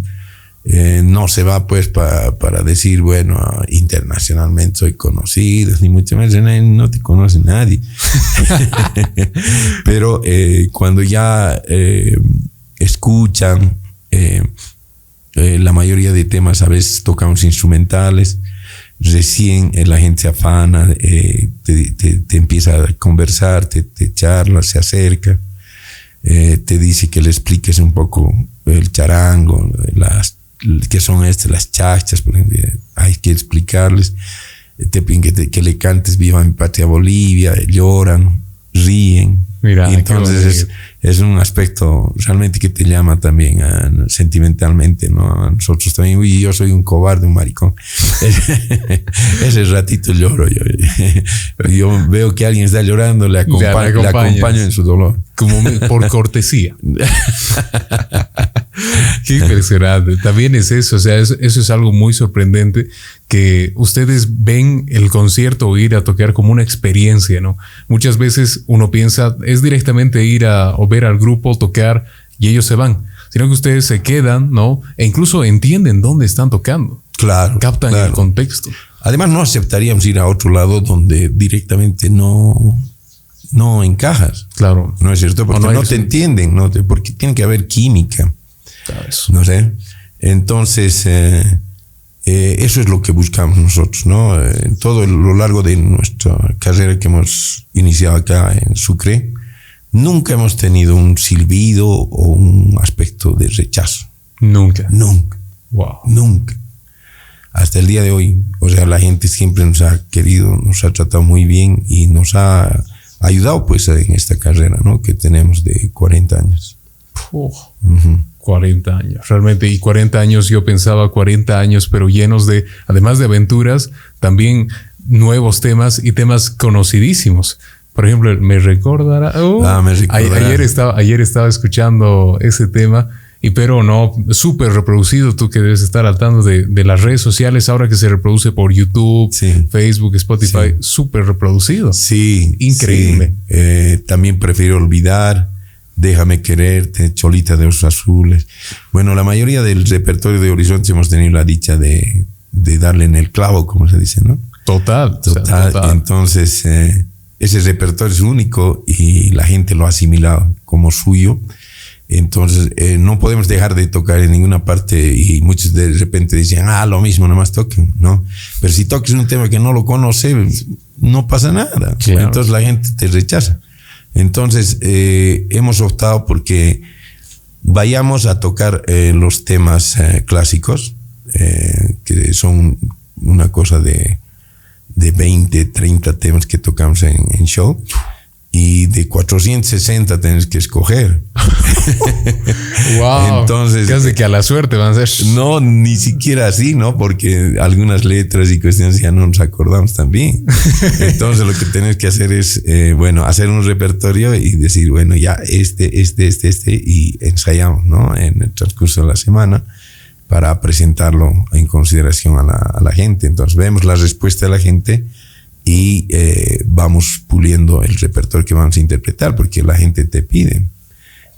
eh, no se va pues pa- para decir, bueno, internacionalmente soy conocido, ni mucho menos, no, te conoce nadie. Pero eh, cuando ya eh, escuchan, la mayoría de temas a veces tocamos instrumentales, recién eh, la gente se afana, eh, te, te- te empieza a conversar, te, te charla, se acerca, eh, te dice que le expliques un poco el charango, las que son estas, las chachas, por ejemplo. hay que explicarles, te piden que, te- que le cantes Viva mi patria Bolivia, lloran, ríen. Mira, entonces es, un aspecto realmente que te llama también ah, sentimentalmente, ¿no? A nosotros también, uy, yo soy un cobarde, un maricón. Ese ratito lloro yo. Yo veo que alguien está llorando, le, acompa- le acompaño en su dolor. Como me- por cortesía. Qué impresionante. También es eso, o sea, es- eso es algo muy sorprendente que ustedes ven el concierto o ir a tocar como una experiencia, ¿no? Muchas veces uno piensa es directamente ir a o ver al grupo tocar y ellos se van, sino que ustedes se quedan, ¿no? E incluso entienden dónde están tocando, Claro. captan el contexto. Además, no aceptaríamos ir a otro lado donde directamente no, no encajas. Claro. ¿No es cierto? Porque no no, te entienden, ¿no? Te- Porque tiene que haber química. Claro, eso. No sé. Entonces, eh, eh, eso es lo que buscamos nosotros, ¿no? Eh, En todo el- lo largo de nuestra carrera que hemos iniciado acá en Sucre, nunca hemos tenido un silbido o un aspecto de rechazo. Nunca. Nunca, Wow. nunca. Hasta el día de hoy, o sea, la gente siempre nos ha querido, nos ha tratado muy bien y nos ha ayudado pues en esta carrera, ¿no? Que tenemos de 40 años. Uf. Ujú. 40 años, realmente. Y 40 años, yo pensaba 40 años, pero llenos de, además de aventuras, también nuevos temas y temas conocidísimos. Por ejemplo, me recordará. oh, Ah, me recordará. Ayer estaba, ayer estaba escuchando ese tema. Y pero no, súper reproducido, tú que debes estar al tanto de, de las redes sociales ahora que se reproduce por YouTube, Sí. Facebook, Spotify, súper reproducido. Sí. Increíble. sí. Eh, también prefiero olvidar. Déjame quererte, Cholita de Osos Azules. Bueno, la mayoría del repertorio de Horizontes hemos tenido la dicha de, de darle en el clavo, como se dice, ¿no? Total, o sea, Total. total. Entonces, eh, ese repertorio es único y la gente lo ha asimilado como suyo. Entonces, eh, no podemos dejar de tocar en ninguna parte y muchos de repente dicen, ah, lo mismo, nada más toquen, ¿no? Pero si toques un tema que no lo conoce, no pasa nada. Claro. Entonces la gente te rechaza. Entonces, eh, hemos optado porque vayamos a tocar eh, los temas clásicos, que son una cosa de, de 20, 30 temas que tocamos en, en show. Y de 460 tienes que escoger. Wow. Entonces, casi que a la suerte van a ser. No, ni siquiera así, ¿no? Porque algunas letras y cuestiones ya no nos acordamos también. Entonces lo que tenés que hacer es, eh, bueno, hacer un repertorio y decir, bueno, ya este, este, este, este, y ensayamos, ¿no? En el transcurso de la semana para presentarlo en consideración a la, a la gente. Entonces vemos la respuesta de la gente y eh, vamos puliendo el repertorio que vamos a interpretar porque la gente te pide.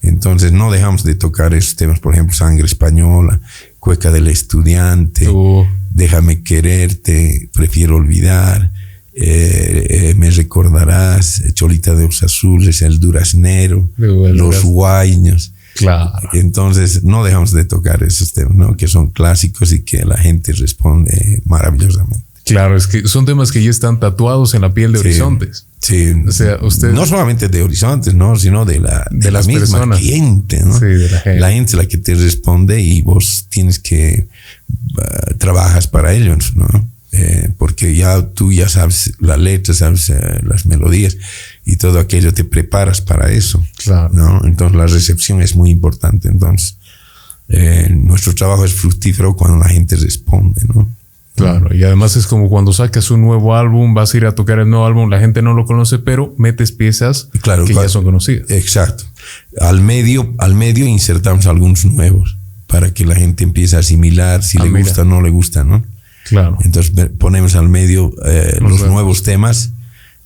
Entonces no dejamos de tocar esos temas, por ejemplo, Sangre Española, Cueca del Estudiante, Uh. Déjame Quererte, Prefiero Olvidar, eh, eh, Me Recordarás, Cholita de los Azules, El Duraznero, Los Guaños. Claro. Entonces no dejamos de tocar esos temas, ¿no? que son clásicos y que la gente responde maravillosamente. Claro, es que son temas que ya están tatuados en la piel de Sí. horizontes. Sí. O sea, usted- No solamente de horizontes, ¿no? Sino de la, De de la las misma personas. gente, ¿no? Sí, de la gente. La gente es la que te responde y vos tienes que uh, trabajas para ellos, ¿no? Eh, porque ya tú ya sabes la letra, sabes eh, las melodías y todo aquello, te preparas para eso. Claro. ¿no? Entonces la recepción es muy importante. Entonces, eh, nuestro trabajo es fructífero cuando la gente responde, ¿no? Claro, y además es como cuando sacas un nuevo álbum, vas a ir a tocar el nuevo álbum, la gente no lo conoce, pero metes piezas Claro, que claro. ya son conocidas. Exacto. Al medio, al medio insertamos algunos nuevos para que la gente empiece a asimilar si Ah, le mira. gusta o no le gusta, ¿no? Claro. Entonces ponemos al medio eh, Los nuevos. nuevos temas,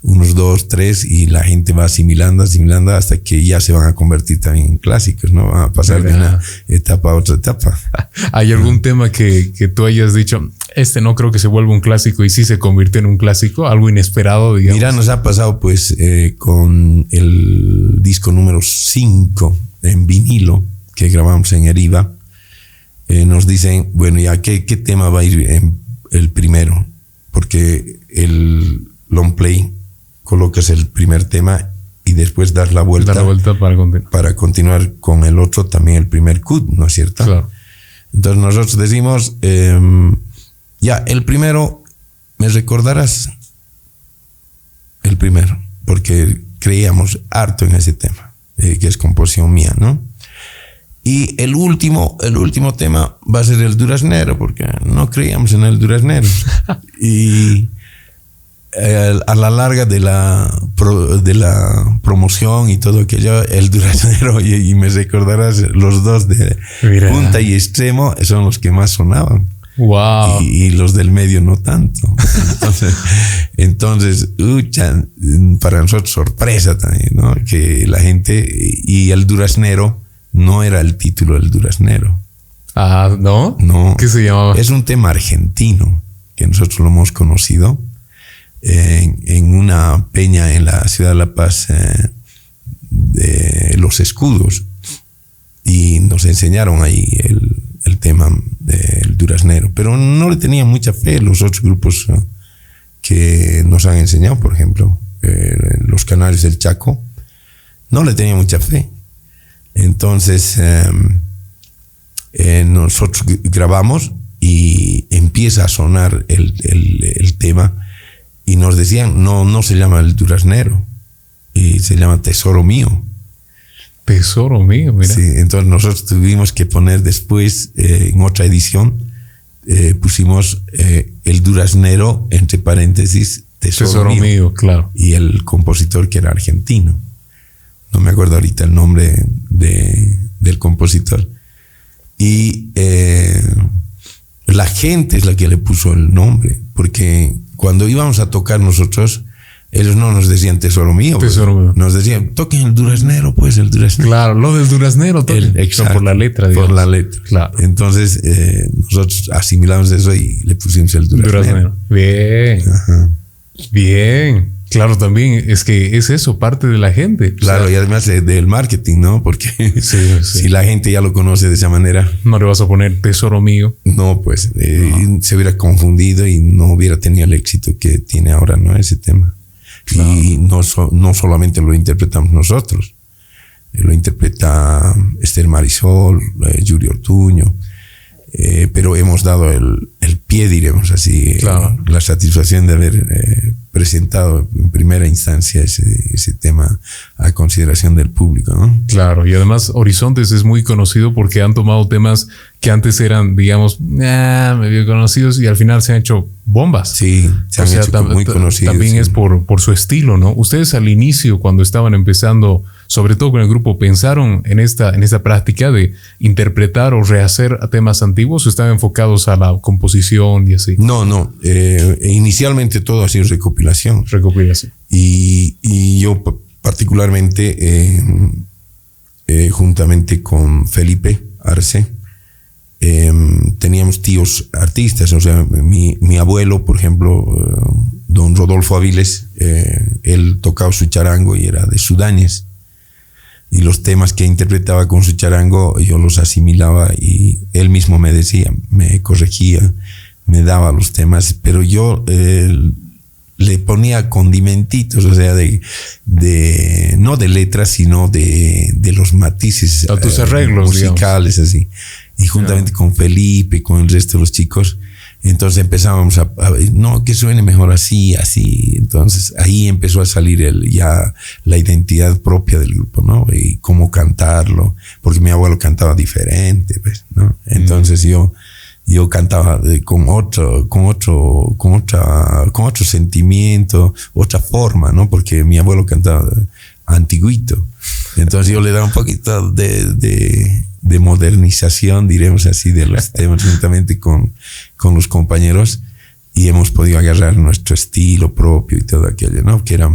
unos dos, tres, y la gente va asimilando, asimilando hasta que ya se van a convertir también en clásicos, ¿no? Van a pasar de una etapa a otra etapa. ¿Hay algún tema que, que tú hayas dicho, este no creo que se vuelva un clásico y sí se convirtió en un clásico? Algo inesperado, digamos. Mira, nos ha pasado pues eh, con el disco número 5 en vinilo que grabamos en Eriva. Eh, nos dicen, bueno, ya, ¿qué, ¿qué tema va a ir en el primero? Porque el long play colocas el primer tema y después das la vuelta, Dar la vuelta para continuar. para continuar con el otro también el primer cut, ¿no es cierto? Claro. Entonces nosotros decimos, em, Ya, el primero, me recordarás el primero, porque creíamos harto en ese tema, eh, que es composición mía, ¿no? Y el último, el último tema va a ser el duraznero, porque no creíamos en el duraznero. y eh, a la larga de la, de la promoción y todo aquello, el duraznero, y, me recordarás, los dos de punta y extremo son los que más sonaban. Wow. Y, los del medio no tanto. Entonces, para nosotros sorpresa también, ¿no? Que la gente y el duraznero no era el título del duraznero. Ah, ¿no? No. ¿Qué se llamaba? Es un tema argentino que nosotros lo hemos conocido en, una peña en la ciudad de La Paz eh, de los escudos y nos enseñaron ahí el, el tema del duraznero, pero no le tenían mucha fe los otros grupos que nos han enseñado, por ejemplo, eh, los canales del Chaco, no le tenían mucha fe. Entonces, em, eh, nosotros grabamos y empieza a sonar el, el, tema y nos decían, no, no se llama el duraznero, y se llama Tesoro Mío. Tesoro mío, mira. Sí, entonces nosotros tuvimos que poner después, eh, en otra edición, eh, pusimos el duraznero, entre paréntesis, Tesoro, mío, claro. Y el compositor que era argentino no me acuerdo ahorita el nombre de, del compositor. Y eh, la gente es la que le puso el nombre, porque cuando íbamos a tocar nosotros, ellos no nos decían tesoro mío. Tesoro mío. Nos decían, toquen el duraznero, pues el duraznero. Claro, lo del duraznero, toquen. por la letra, Por la letra. Claro. Entonces, eh, nosotros asimilamos eso y le pusimos el duraznero. Bien. Bien. Claro, también es que es eso, parte de la gente. Claro, y además del marketing, ¿no? Porque si la gente ya lo conoce de esa manera. No le vas a poner tesoro mío. No, pues eh, se hubiera confundido y no hubiera tenido el éxito que tiene ahora, ¿no? Ese tema. Y no, no solamente lo interpretamos nosotros, eh, lo interpreta Esther Marisol, eh, Yuri Ortuño, eh, pero hemos dado el, el pie, diremos así, la satisfacción de haber eh, presentado en primera instancia ese, ese, tema a consideración del público. ¿no? Claro, y además Horizontes es muy conocido porque han tomado temas que antes eran, digamos, medio conocidos y al final se han hecho bombas. Sí, se han hecho muy conocidos. También es por, por su estilo, ¿no? Ustedes al inicio, cuando estaban empezando sobre todo con el grupo, pensaron en esta, en esta práctica de interpretar o rehacer temas antiguos o estaban enfocados a la composición y así? No, no. Eh, inicialmente todo ha sido recopilación. Recopilación. Y, y yo particularmente, eh, eh, juntamente con Felipe Arce, teníamos tíos artistas, o sea, mi, mi abuelo, por ejemplo, don Rodolfo Aviles, él tocaba su charango y era de Sudáñez y los temas que interpretaba con su charango yo los asimilaba y él mismo me decía, me corregía, me daba los temas, pero yo eh, le ponía condimentitos, o sea, de, de no de letras, sino de, de los matices. A tus arreglos. musicales, así. Y juntamente con Felipe y con el resto de los chicos, entonces empezábamos a, no, que suene mejor así, así. Entonces ahí empezó a salir el, ya la identidad propia del grupo, ¿no? Y cómo cantarlo, porque mi abuelo cantaba diferente, pues, ¿no? Entonces yo, yo cantaba con otro, con otro, con otra, con otro sentimiento, otra forma, ¿no? Porque mi abuelo cantaba antiguito. Entonces yo le daba un poquito de, de, de modernización, diremos así, de los temas juntamente con, con los compañeros y hemos podido agarrar nuestro estilo propio y todo aquello, ¿no? Que era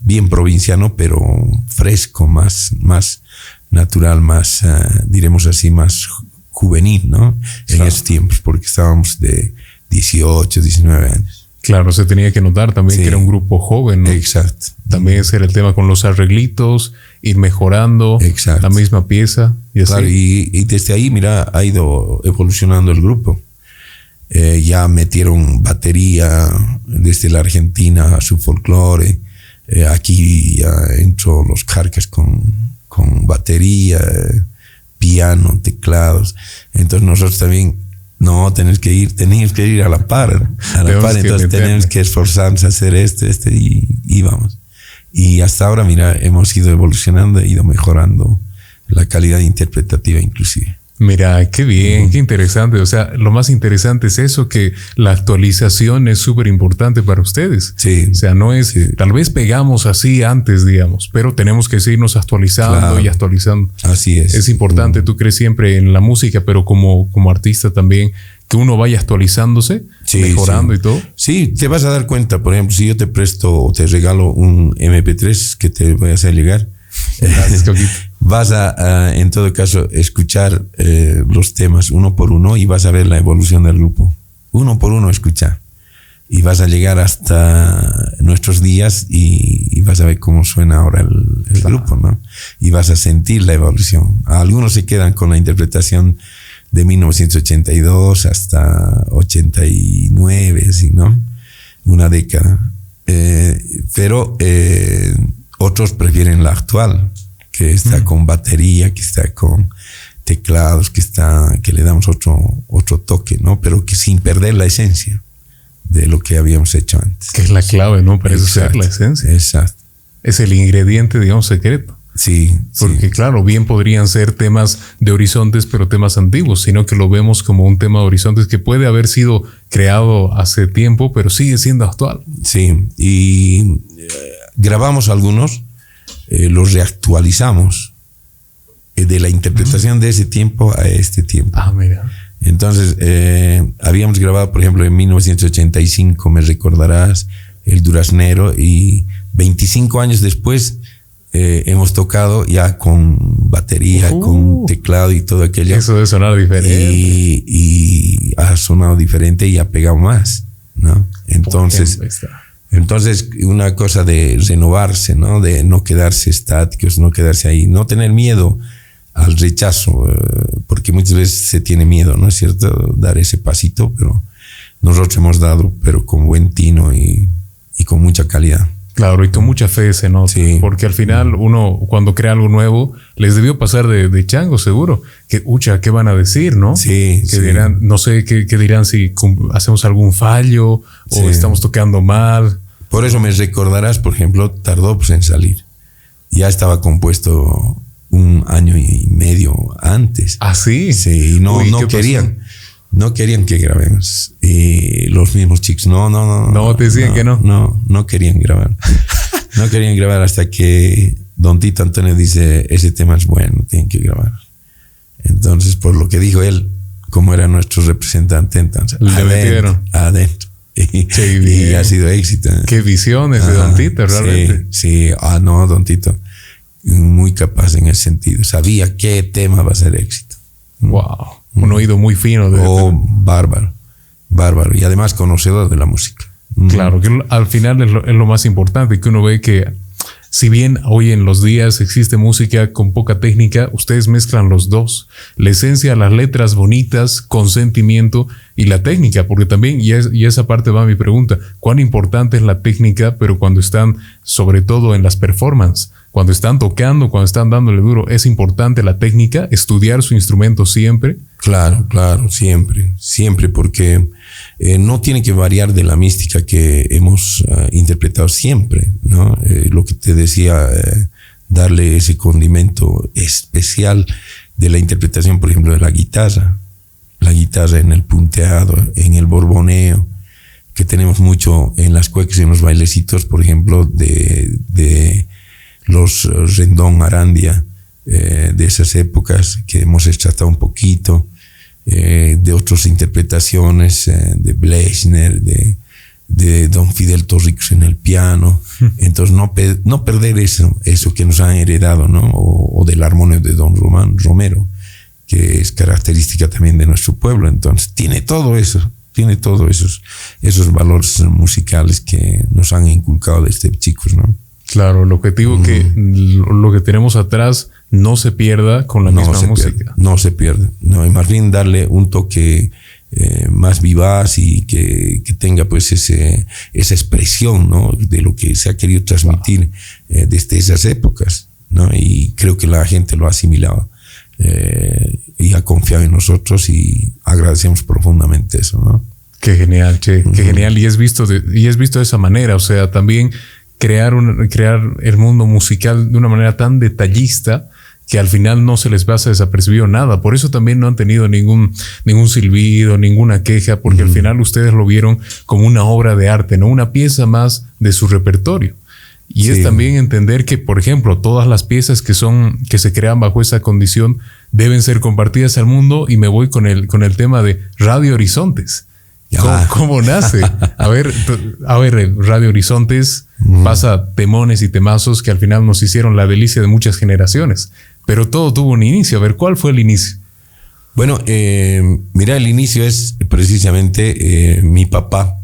bien provinciano, pero fresco, más, más natural, más, uh, diremos así, más juvenil, ¿no? En esos tiempos, porque estábamos de 18, 19 años. Claro, se tenía que notar también que era un grupo joven, ¿no? Exacto. También ese era el tema con los arreglitos, ir mejorando la misma pieza. Y claro, y, desde ahí, mira, ha ido evolucionando el grupo. Eh, ya metieron batería desde la Argentina a su folclore. Eh, aquí ya entró los carcas con, con batería, piano, teclados. Entonces nosotros también No, tenés que ir, tenés que ir a la par, a la par, entonces tenemos que esforzarnos a hacer esto, este y, y vamos. Y hasta ahora, mira, hemos ido evolucionando, ido mejorando la calidad interpretativa inclusive. Mira, qué bien, qué interesante. O sea, lo más interesante es eso, que la actualización es súper importante para ustedes. Sí. O sea, no es, tal vez pegamos así antes, digamos, pero tenemos que seguirnos actualizando y actualizando. Así es. Es importante, tú crees siempre en la música, pero como, como artista también, que uno vaya actualizándose, mejorando y todo. Sí, te vas a dar cuenta, por ejemplo, si yo te presto o te regalo un MP3 que te voy a hacer llegar. Gracias, vas a, en todo caso, escuchar eh, los temas uno por uno y vas a ver la evolución del grupo. Uno por uno escuchar. Y vas a llegar hasta nuestros días y, vas a ver cómo suena ahora el, grupo, ¿no? Y vas a sentir la evolución. Algunos se quedan con la interpretación de 1982 hasta 89, así, ¿no? Una década. Eh, pero eh, otros prefieren la actual que está mm. con batería, que está con teclados, que está, que le damos otro, otro toque, ¿no? Pero que sin perder la esencia de lo que habíamos hecho antes. Que es la clave, ¿no? Para eso la esencia. Exacto. Es el ingrediente, digamos, secreto. Sí. Porque, claro, bien podrían ser temas de horizontes, pero temas antiguos, sino que lo vemos como un tema de horizontes que puede haber sido creado hace tiempo, pero sigue siendo actual. Sí. Y eh, grabamos algunos eh, los reactualizamos eh, de la interpretación de ese tiempo a este tiempo. Ah, mira. Entonces, eh, habíamos grabado, por ejemplo, en 1985, me recordarás, El Duraznero, y 25 años después hemos tocado ya con batería, con uh. teclado y todo aquello. Eso debe sonar diferente. Y, ha sonado diferente y ha pegado más, ¿no? Entonces, entonces, una cosa de renovarse, ¿no? De no quedarse estáticos, no quedarse ahí, no tener miedo al rechazo, eh, porque muchas veces se tiene miedo, ¿no es cierto? Dar ese pasito, pero nosotros hemos dado, pero con buen tino y, con mucha calidad. Claro, y con mucha fe ese ¿no? Sí. Porque al final uno cuando crea algo nuevo les debió pasar de, chango seguro. Que, ucha, ¿qué van a decir, no? Sí. Que dirán, no sé, ¿qué, dirán si hacemos algún fallo o estamos tocando mal? Por eso me recordarás, por ejemplo, tardó pues, en salir. Ya estaba compuesto un año y medio antes. ¿Ah, sí? Sí, no, no querían. No querían que grabemos. Y los mismos chicos, no, no, no. No, te decían que no. No, no querían grabar. no querían grabar hasta que Don Tito Antonio dice, ese tema es bueno, tienen que grabar. Entonces, por lo que dijo él, como era nuestro representante, entonces, Le adentro, adentro. Y, ha sido éxito. Qué visiones de Don Tito, realmente. Sí, ah, no, Don Tito, muy capaz en ese sentido. Sabía qué tema va a ser éxito. Wow, un mm. oído muy fino. De, oh, bárbaro, bárbaro. Y además conocedor de la música. Claro, que al final es lo, es lo más importante, que uno ve que si bien hoy en los días existe música con poca técnica, ustedes mezclan los dos. La esencia, las letras bonitas, con sentimiento y la técnica, porque también, y, esa parte va mi pregunta, ¿cuán importante es la técnica, pero cuando están, sobre todo en las performances? Cuando están tocando, cuando están dándole duro, es importante la técnica, estudiar su instrumento siempre. Claro, claro, siempre, siempre, porque eh, no tiene que variar de la mística que hemos eh, interpretado siempre, ¿no? Eh, lo que te decía, darle ese condimento especial de la interpretación, por ejemplo, de la guitarra, la guitarra en el punteado, en el borboneo, que tenemos mucho en las cuecas y en los bailecitos, por ejemplo, de, de los Rendón Arandia, de esas épocas que hemos extractado un poquito, eh, de otras interpretaciones eh, de Blechner, de, de, Don Fidel Torricos en el piano. Entonces, no, no perder eso, eso que nos han heredado, ¿no? O, del armonio de Don Román Romero, que es característica también de nuestro pueblo. Entonces, tiene todo eso, tiene todos esos, esos valores musicales que nos han inculcado desde chicos, ¿no? Claro, el objetivo que lo que tenemos atrás no se pierda con la misma música. no se pierde. No, y más bien darle un toque eh, más vivaz y que, tenga pues ese, esa expresión ¿no? de lo que se ha querido transmitir eh, desde esas épocas. ¿no? Y creo que la gente lo ha asimilado eh, y ha confiado en nosotros y agradecemos profundamente eso, ¿no? Qué genial, che, qué genial. Y es visto de, y es visto de esa manera. O sea, también crear, un, crear el mundo musical de una manera tan detallista que al final no se les pasa desapercibido nada. Por eso también no han tenido ningún, ningún silbido, ninguna queja, porque al final ustedes lo vieron como una obra de arte, no una pieza más de su repertorio. Y es también entender que, por ejemplo, todas las piezas que son, que se crean bajo esa condición deben ser compartidas al mundo. Y me voy con el, con el tema de Radio Horizontes. ¿Cómo, nace? A ver, a ver, Radio Horizontes pasa temones y temazos que al final nos hicieron la delicia de muchas generaciones. Pero todo tuvo un inicio. A ver, ¿cuál fue el inicio? Bueno, eh, mira, el inicio es precisamente eh, mi papá,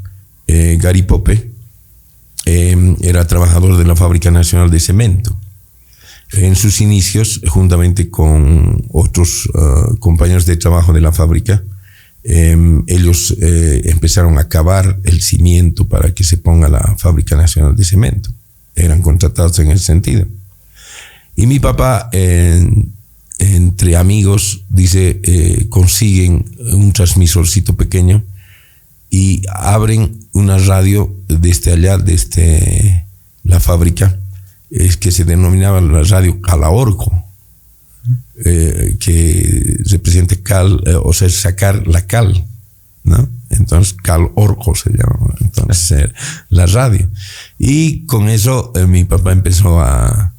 eh, Gary Pope, era trabajador de la Fábrica Nacional de Cemento. En sus inicios, juntamente con otros compañeros de trabajo de la fábrica, ellos empezaron a cavar el cimiento para que se ponga la Fábrica Nacional de Cemento. Eran contratados en ese sentido. Y mi papá, entre amigos, dice, eh, consiguen un transmisorcito pequeño y abren una radio desde allá, desde la fábrica, es que se denominaba la radio Calaorco, eh, que representa cal, eh, o sea, sacar la cal, ¿no? Entonces, Cal Orco se llama, entonces, la radio. Y con eso mi papá empezó a,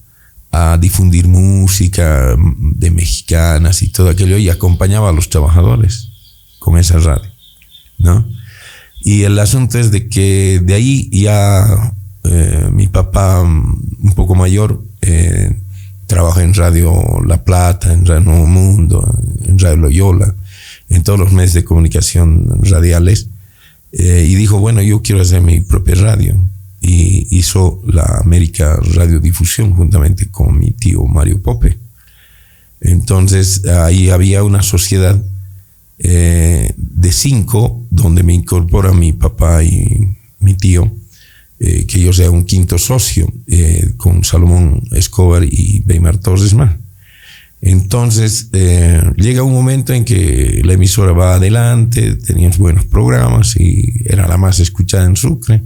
a difundir música de mexicanas y todo aquello y acompañaba a los trabajadores con esa radio, ¿no? Y el asunto es de que de ahí ya eh, mi papá un poco mayor eh, trabaja en Radio La Plata, en Radio Nuevo Mundo, en Radio Loyola, en todos los medios de comunicación radiales eh, y dijo, bueno, yo quiero hacer mi propia radio y hizo la América Radiodifusión juntamente con mi tío Mario Pope. Entonces ahí había una sociedad eh, de cinco donde me incorpora mi papá y mi tío, eh, que yo sea un quinto socio eh, con Salomón Escobar y Weimar Torres más. Entonces llega un momento en que la emisora va adelante, teníamos buenos programas y era la más escuchada en Sucre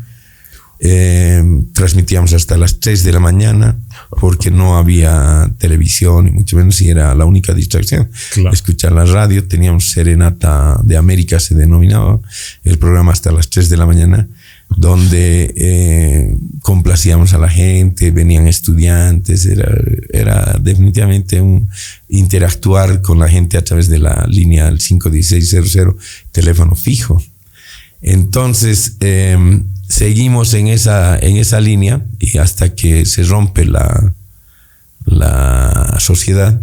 eh, transmitíamos hasta las 3 de la mañana porque no había televisión y mucho menos si era la única distracción. Escuchar la radio, teníamos Serenata de América, se denominaba el programa hasta las 3 de la mañana, donde eh, complacíamos a la gente, venían estudiantes, era, era definitivamente un interactuar con la gente a través de la línea 51600, teléfono fijo. Entonces, eh, seguimos en esa, en esa línea y hasta que se rompe la, la sociedad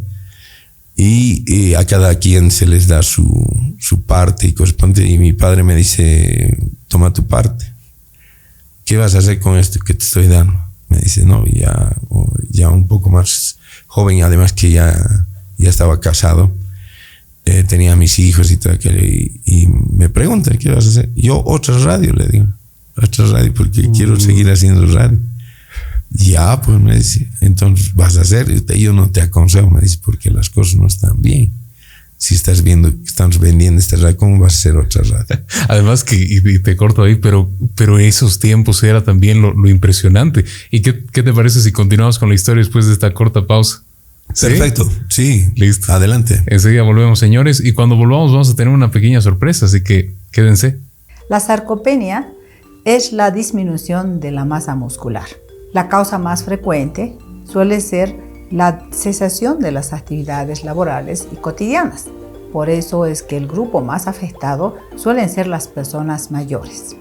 y, a cada quien se les da su, su, parte y corresponde. Y mi padre me dice, toma tu parte. ¿Qué vas a hacer con esto que te estoy dando? Me dice, no, ya, ya un poco más joven, además que ya, ya estaba casado. Eh, tenía mis hijos y todo aquello. Y, y me pregunta, ¿qué vas a hacer? Yo otra radio, le digo otra radio porque quiero mm. seguir haciendo radio. Ya, pues me dice, entonces vas a hacer, yo no te aconsejo, me dice, porque las cosas no están bien. Si estás viendo que estamos vendiendo esta radio, ¿cómo vas a hacer otra radio? Además que, y te corto ahí, pero, pero esos tiempos era también lo, impresionante. ¿Y qué, qué, te parece si continuamos con la historia después de esta corta pausa? Perfecto, sí. Listo. Adelante. Enseguida volvemos, señores, y cuando volvamos vamos a tener una pequeña sorpresa, así que quédense. La sarcopenia es la disminución de la masa muscular. La causa más frecuente suele ser la cesación de las actividades laborales y cotidianas. Por eso es que el grupo más afectado suelen ser las personas mayores.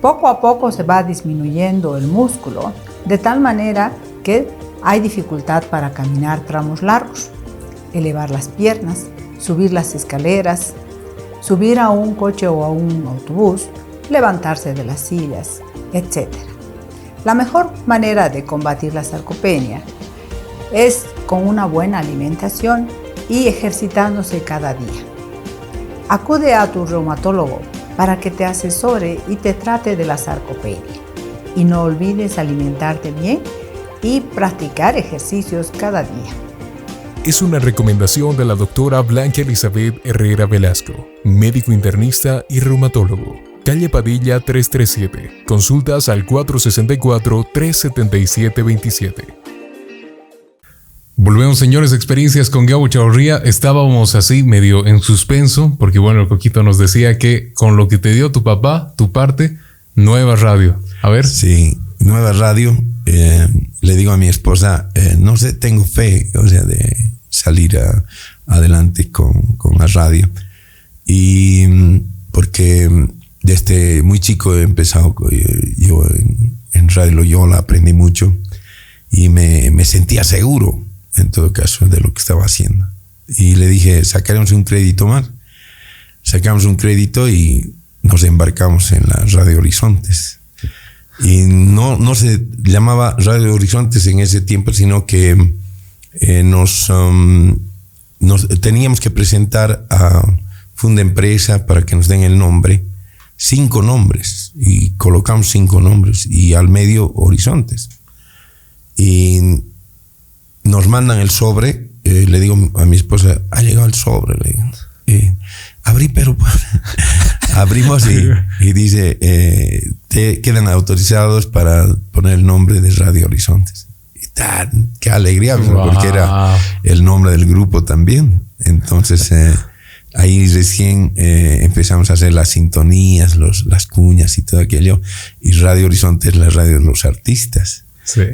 Poco a poco se va disminuyendo el músculo de tal manera que hay dificultad para caminar tramos largos, elevar las piernas, subir las escaleras, subir a un coche o a un autobús levantarse de las sillas, etc. La mejor manera de combatir la sarcopenia es con una buena alimentación y ejercitándose cada día. Acude a tu reumatólogo para que te asesore y te trate de la sarcopenia. Y no olvides alimentarte bien y practicar ejercicios cada día. es una recomendación de la doctora Blanca Elizabeth Herrera Velasco, médico internista y reumatólogo. Calle Padilla 337. Consultas al 464-377-27. Volvemos, señores, experiencias con Gabo Chaurría. Estábamos así medio en suspenso, porque bueno, el Coquito nos decía que con lo que te dio tu papá, tu parte, nueva radio. A ver. Sí, nueva radio. Eh, le digo a mi esposa, eh, no sé, tengo fe, o sea, de salir adelante con, con, la radio. Y mm, porque desde muy chico he empezado, eh, yo en, en Radio Loyola aprendí mucho y me, me sentía seguro en todo caso, de lo que estaba haciendo. Y le dije, sacaremos un crédito más. Sacamos un crédito y nos embarcamos en la Radio Horizontes. Y no, no se llamaba Radio Horizontes en ese tiempo, sino que eh, nos, um, nos, teníamos que presentar a Funda Empresa para que nos den el nombre, cinco nombres, y colocamos cinco nombres, y al medio Horizontes. Y nos mandan el sobre, eh, le digo a mi esposa, ha llegado el sobre, le digo. Eh, abrí, pero abrimos y, dice, eh, te quedan autorizados para poner el nombre de Radio Horizontes. Y tan, qué alegría, porque era el nombre del grupo también. Entonces, ahí recién empezamos a hacer las sintonías, los, las cuñas y todo aquello. Y Radio Horizonte es la radio de los artistas.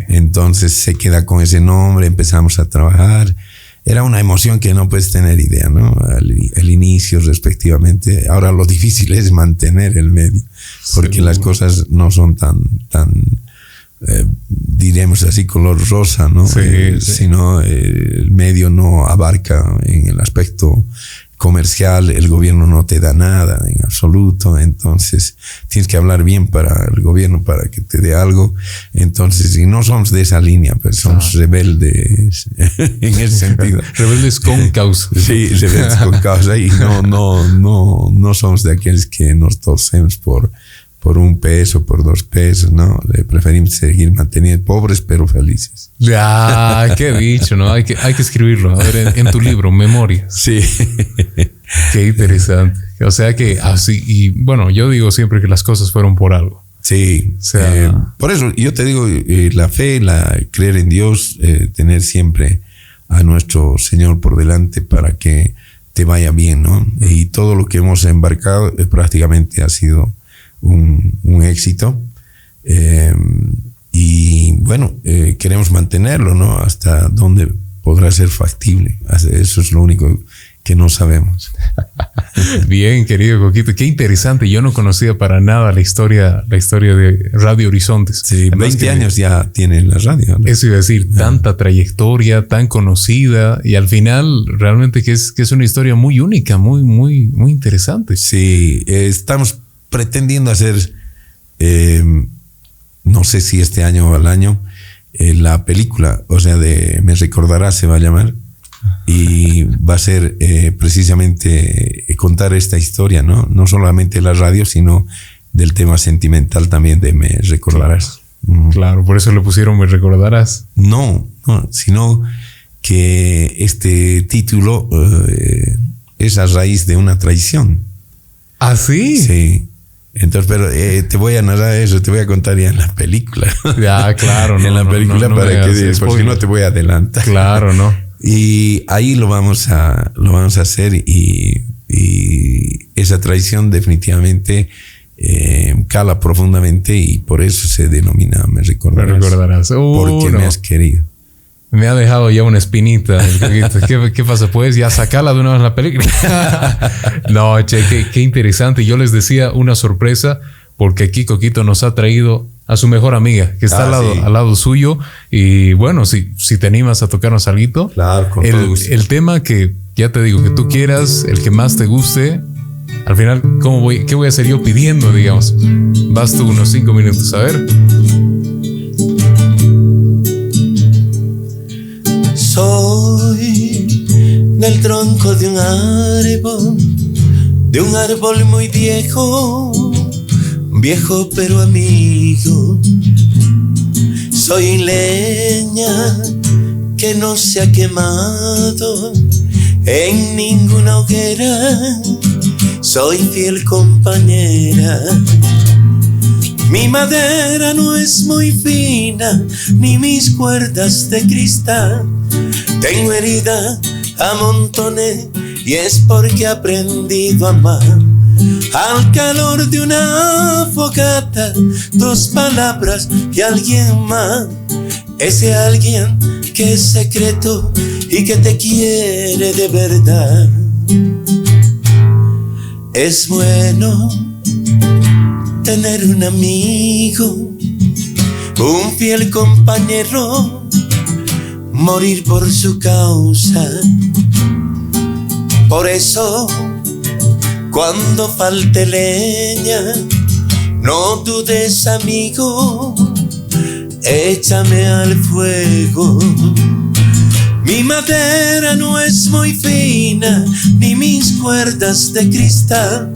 Entonces se queda con ese nombre, empezamos a trabajar. Era una emoción que no puedes tener idea, ¿no? El, inicio respectivamente. Ahora lo difícil es mantener el medio, porque las cosas no son tan, tan eh, diremos así, color rosa, ¿no? Eh, sino eh, el medio no abarca en el aspecto comercial, el gobierno no te da nada en absoluto, entonces tienes que hablar bien para el gobierno para que te dé algo. Entonces, si no somos de esa línea, pues somos rebeldes en ese sentido. rebeldes con causa. Sí, rebeldes con causa y no, no, no, no somos de aquellos que nos torcemos por por un peso, por dos pesos, ¿no? Le preferimos seguir manteniendo pobres pero felices. Ya, qué dicho, ¿no? Hay que, hay que escribirlo. A ver, en, tu libro, Memorias. Sí. Qué interesante. O sea que así, y bueno, yo digo siempre que las cosas fueron por algo. Sí. O sea, eh, por eso yo te digo, eh, la fe, la creer en Dios, eh, tener siempre a nuestro Señor por delante para que te vaya bien, ¿no? Y todo lo que hemos embarcado prácticamente ha sido un, éxito. Eh, y bueno, eh, queremos mantenerlo, ¿no? Hasta dónde podrá ser factible. Eso es lo único que no sabemos. Bien, querido Coquito, qué interesante. Yo no conocía para nada la historia, la historia de Radio Horizontes. Sí, 20 años ya tiene la radio. Eso iba a decir, tanta trayectoria, tan conocida y al final realmente que es, que es una historia muy única, muy, muy, muy interesante. Sí, estamos pretendiendo hacer, eh, no sé si este año o al año, eh, la película, o sea, de Me recordará se va a llamar, y va a ser eh, precisamente contar esta historia, ¿no? No solamente la radio, sino del tema sentimental también de Me recordarás. Claro, por eso le pusieron Me recordarás. No, no sino que este título es a raíz de una traición. ¿Ah, sí? Sí. Entonces, pero eh, te voy a narrar eso, te voy a contar ya en la película. Ya, claro, no. en la película para que, porque no te voy a adelantar. Claro, no. Y ahí lo vamos a, lo vamos a hacer y, esa traición definitivamente eh, cala profundamente y por eso se denomina Me recordarás. Me recordarás. porque me has querido. Me ha dejado ya una espinita. ¿Qué, ¿Qué, pasa? Pues ya sacala de una vez la película. no, che, qué, interesante. Yo les decía una sorpresa porque aquí Coquito nos ha traído a su mejor amiga que está al, ah, lado, al lado suyo. Y bueno, si, si te animas a tocarnos algo, claro, el, el tema que ya te digo que tú quieras, el que más te guste, al final, ¿cómo voy, ¿qué voy a hacer yo pidiendo, digamos? Vas tú unos cinco minutos, a ver. Soy del tronco de un árbol, de un árbol muy viejo, viejo pero amigo. Soy leña que no se ha quemado en ninguna hoguera. Soy fiel compañera. Mi madera no es muy fina, ni mis cuerdas de cristal. Tengo herida a montones y es porque he aprendido a amar. Al calor de una fogata, dos palabras y alguien más. Ese alguien que es secreto y que te quiere de verdad. Es bueno tener un amigo, un fiel compañero, morir por su causa. Por eso, cuando falte leña, no dudes amigo, échame al fuego. Mi madera no es muy fina, ni mis cuerdas de cristal.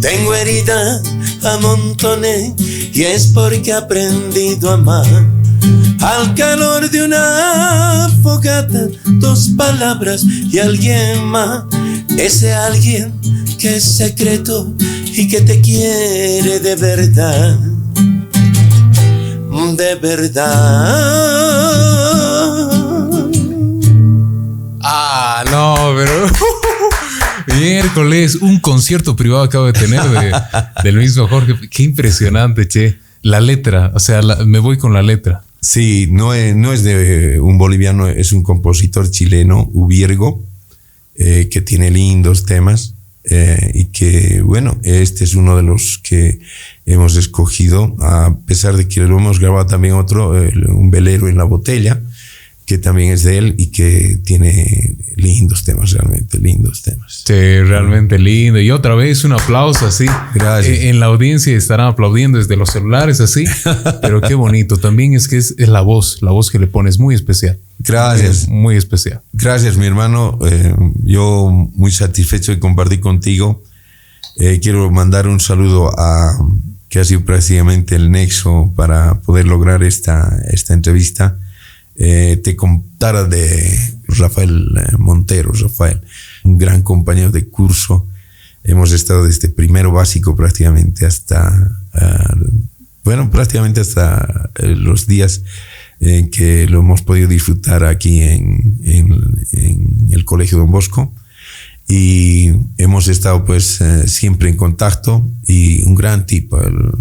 Tengo herida a montones y es porque he aprendido a amar. Al calor de una fogata, dos palabras y alguien más. Ese alguien que es secreto y que te quiere de verdad. De verdad. Ah, no, pero. Miércoles, un concierto privado acabo de tener de, del mismo Jorge. Qué impresionante, che. La letra, o sea, me voy con la letra. Sí, no es, no es de un boliviano, es un compositor chileno, Ubiergo, eh, que tiene lindos temas eh, y que, bueno, este es uno de los que hemos escogido, a pesar de que lo hemos grabado también otro, un velero en la botella, que también es de él y que tiene lindos temas, realmente lindos temas. Sí, realmente lindo. Y otra vez un aplauso así. Gracias. Eh, En la audiencia estarán aplaudiendo desde los celulares así. Pero qué bonito. También es que es, es la voz, la voz que le pones muy especial. Gracias. Muy, muy especial. Gracias, mi hermano. Eh, yo muy satisfecho de compartir contigo. Eh, quiero mandar un saludo a que ha sido prácticamente el nexo para poder lograr esta, esta entrevista. Eh, te contara de Rafael eh, Montero, Rafael, un gran compañero de curso. Hemos estado desde primero básico prácticamente hasta, ah, bueno, prácticamente hasta eh, los días en que lo hemos podido disfrutar aquí en, el Colegio Don Bosco. Y hemos estado pues siempre en contacto y un gran tipo, el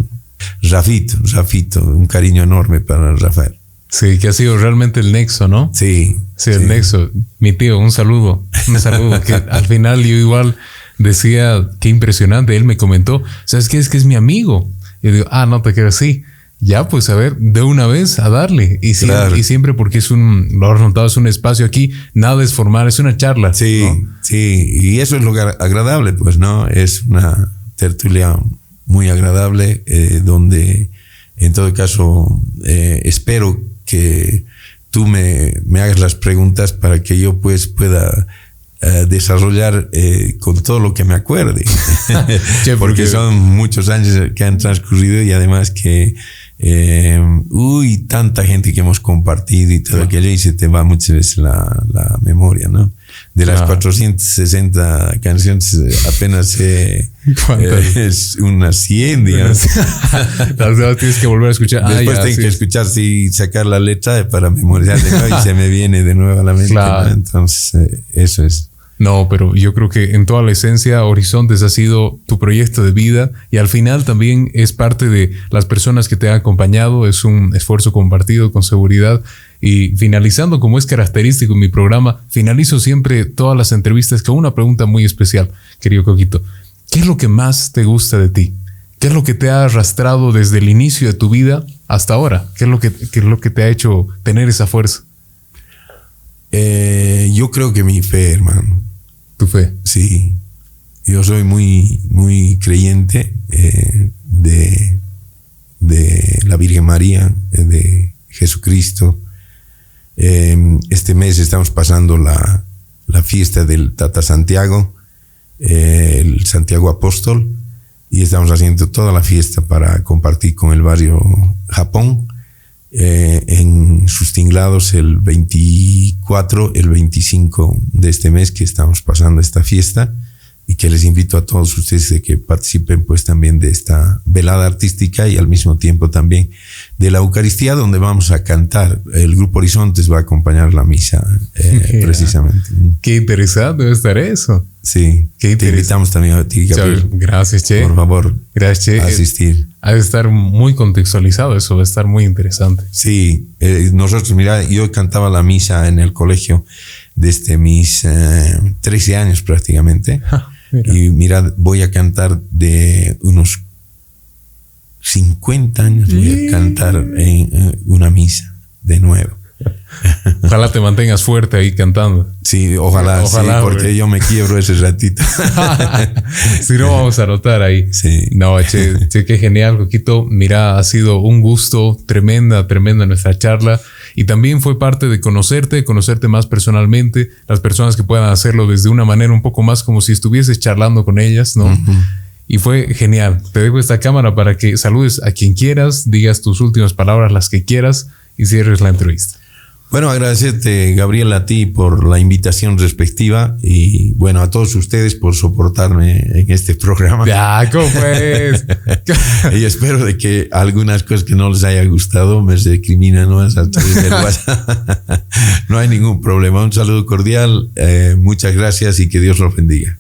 Rafito, Rafito, un cariño enorme para Rafael. Sí, que ha sido realmente el nexo, ¿no? Sí, Sí, el nexo. Mi tío, un saludo. Un saludo. que al final yo igual decía, qué impresionante. Él me comentó, ¿sabes qué? Es que es mi amigo. Y digo, ah, no te quedas así. Ya, pues a ver, de una vez a darle. Y siempre, y siempre porque es un, lo has notado, es un espacio aquí, nada es formal, es una charla. Sí, ¿no? sí, y eso es lo agra- agradable, pues, ¿no? Es una tertulia muy agradable, eh, donde en todo caso eh, espero que tú me, me hagas las preguntas para que yo pues pueda eh, desarrollar eh, con todo lo que me acuerde. Porque son muchos años que han transcurrido y además que, eh, uy, tanta gente que hemos compartido y todo aquello y se te va muchas veces la, la memoria, ¿no? De las Claro. 460 canciones eh, apenas eh, eh, es unas 100, digamos. Las demás tienes que volver a escuchar. Ah, Después ya, tengo sí. que escuchar y sacar la letra para memorizar de nuevo y se me viene de nuevo a la mente. Claro. ¿no? Entonces, eh, eso es. No, pero yo creo que en toda la esencia Horizontes ha sido tu proyecto de vida y al final también es parte de las personas que te han acompañado, es un esfuerzo compartido con seguridad y finalizando como es característico en mi programa, finalizo siempre todas las entrevistas con una pregunta muy especial, querido Coquito. ¿Qué es lo que más te gusta de ti? ¿Qué es lo que te ha arrastrado desde el inicio de tu vida hasta ahora? ¿Qué es lo que, qué es lo que te ha hecho tener esa fuerza? Eh, yo creo que mi fe, hermano. Tu fe. Sí, yo soy muy, muy creyente eh, de, de la Virgen María, eh, de Jesucristo. Eh, este mes estamos pasando la, la fiesta del Tata Santiago, eh, el Santiago Apóstol, y estamos haciendo toda la fiesta para compartir con el barrio Japón. Eh, en sus tinglados el 24, el 25 de este mes que estamos pasando esta fiesta y que les invito a todos ustedes de que participen pues también de esta velada artística y al mismo tiempo también de la Eucaristía donde vamos a cantar. El Grupo Horizontes va a acompañar la misa eh, precisamente. Qué interesante debe estar eso. Sí, Qué te invitamos también a ti, Gabriel. Gracias, Che. Por favor, Gracias, Che. a asistir. Ha de estar muy contextualizado eso, va a estar muy interesante. Sí, eh, nosotros, mira, yo cantaba la misa en el colegio desde mis eh, 13 años prácticamente. Mira. Y mira, voy a cantar de unos 50 años, voy a cantar en eh, una misa de nuevo. Ojalá te mantengas fuerte ahí cantando. Sí, ojalá, Ojalá, sí, porque güey. yo me quiebro ese ratito. si no, vamos a anotar ahí. Sí. No, che, che, qué genial, Coquito. Mira, ha sido un gusto, tremenda, tremenda nuestra charla. Y también fue parte de conocerte, conocerte más personalmente, las personas que puedan hacerlo desde una manera un poco más como si estuvieses charlando con ellas, ¿no? Y fue genial. Te dejo esta cámara para que saludes a quien quieras, digas tus últimas palabras, las que quieras, y cierres la entrevista. Bueno, agradecerte, Gabriel, a ti por la invitación respectiva y bueno, a todos ustedes por soportarme en este programa. Ya, ¿cómo pues? y espero de que algunas cosas que no les haya gustado me recriminan ¿no? a través del WhatsApp. no hay ningún problema. Un saludo cordial, eh, muchas gracias y que Dios los bendiga.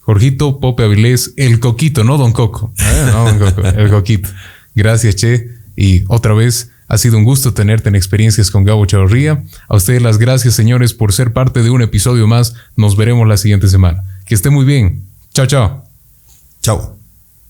Jorgito Pope Avilés, el Coquito, no Don Coco. Eh, no Don Coco, el Coquito. Gracias, Che. Y otra vez, ha sido un gusto tenerte en Experiencias con Gabo Chavarría. A ustedes las gracias, señores, por ser parte de un episodio más. Nos veremos la siguiente semana. Que esté muy bien. Chao, chao. Chao.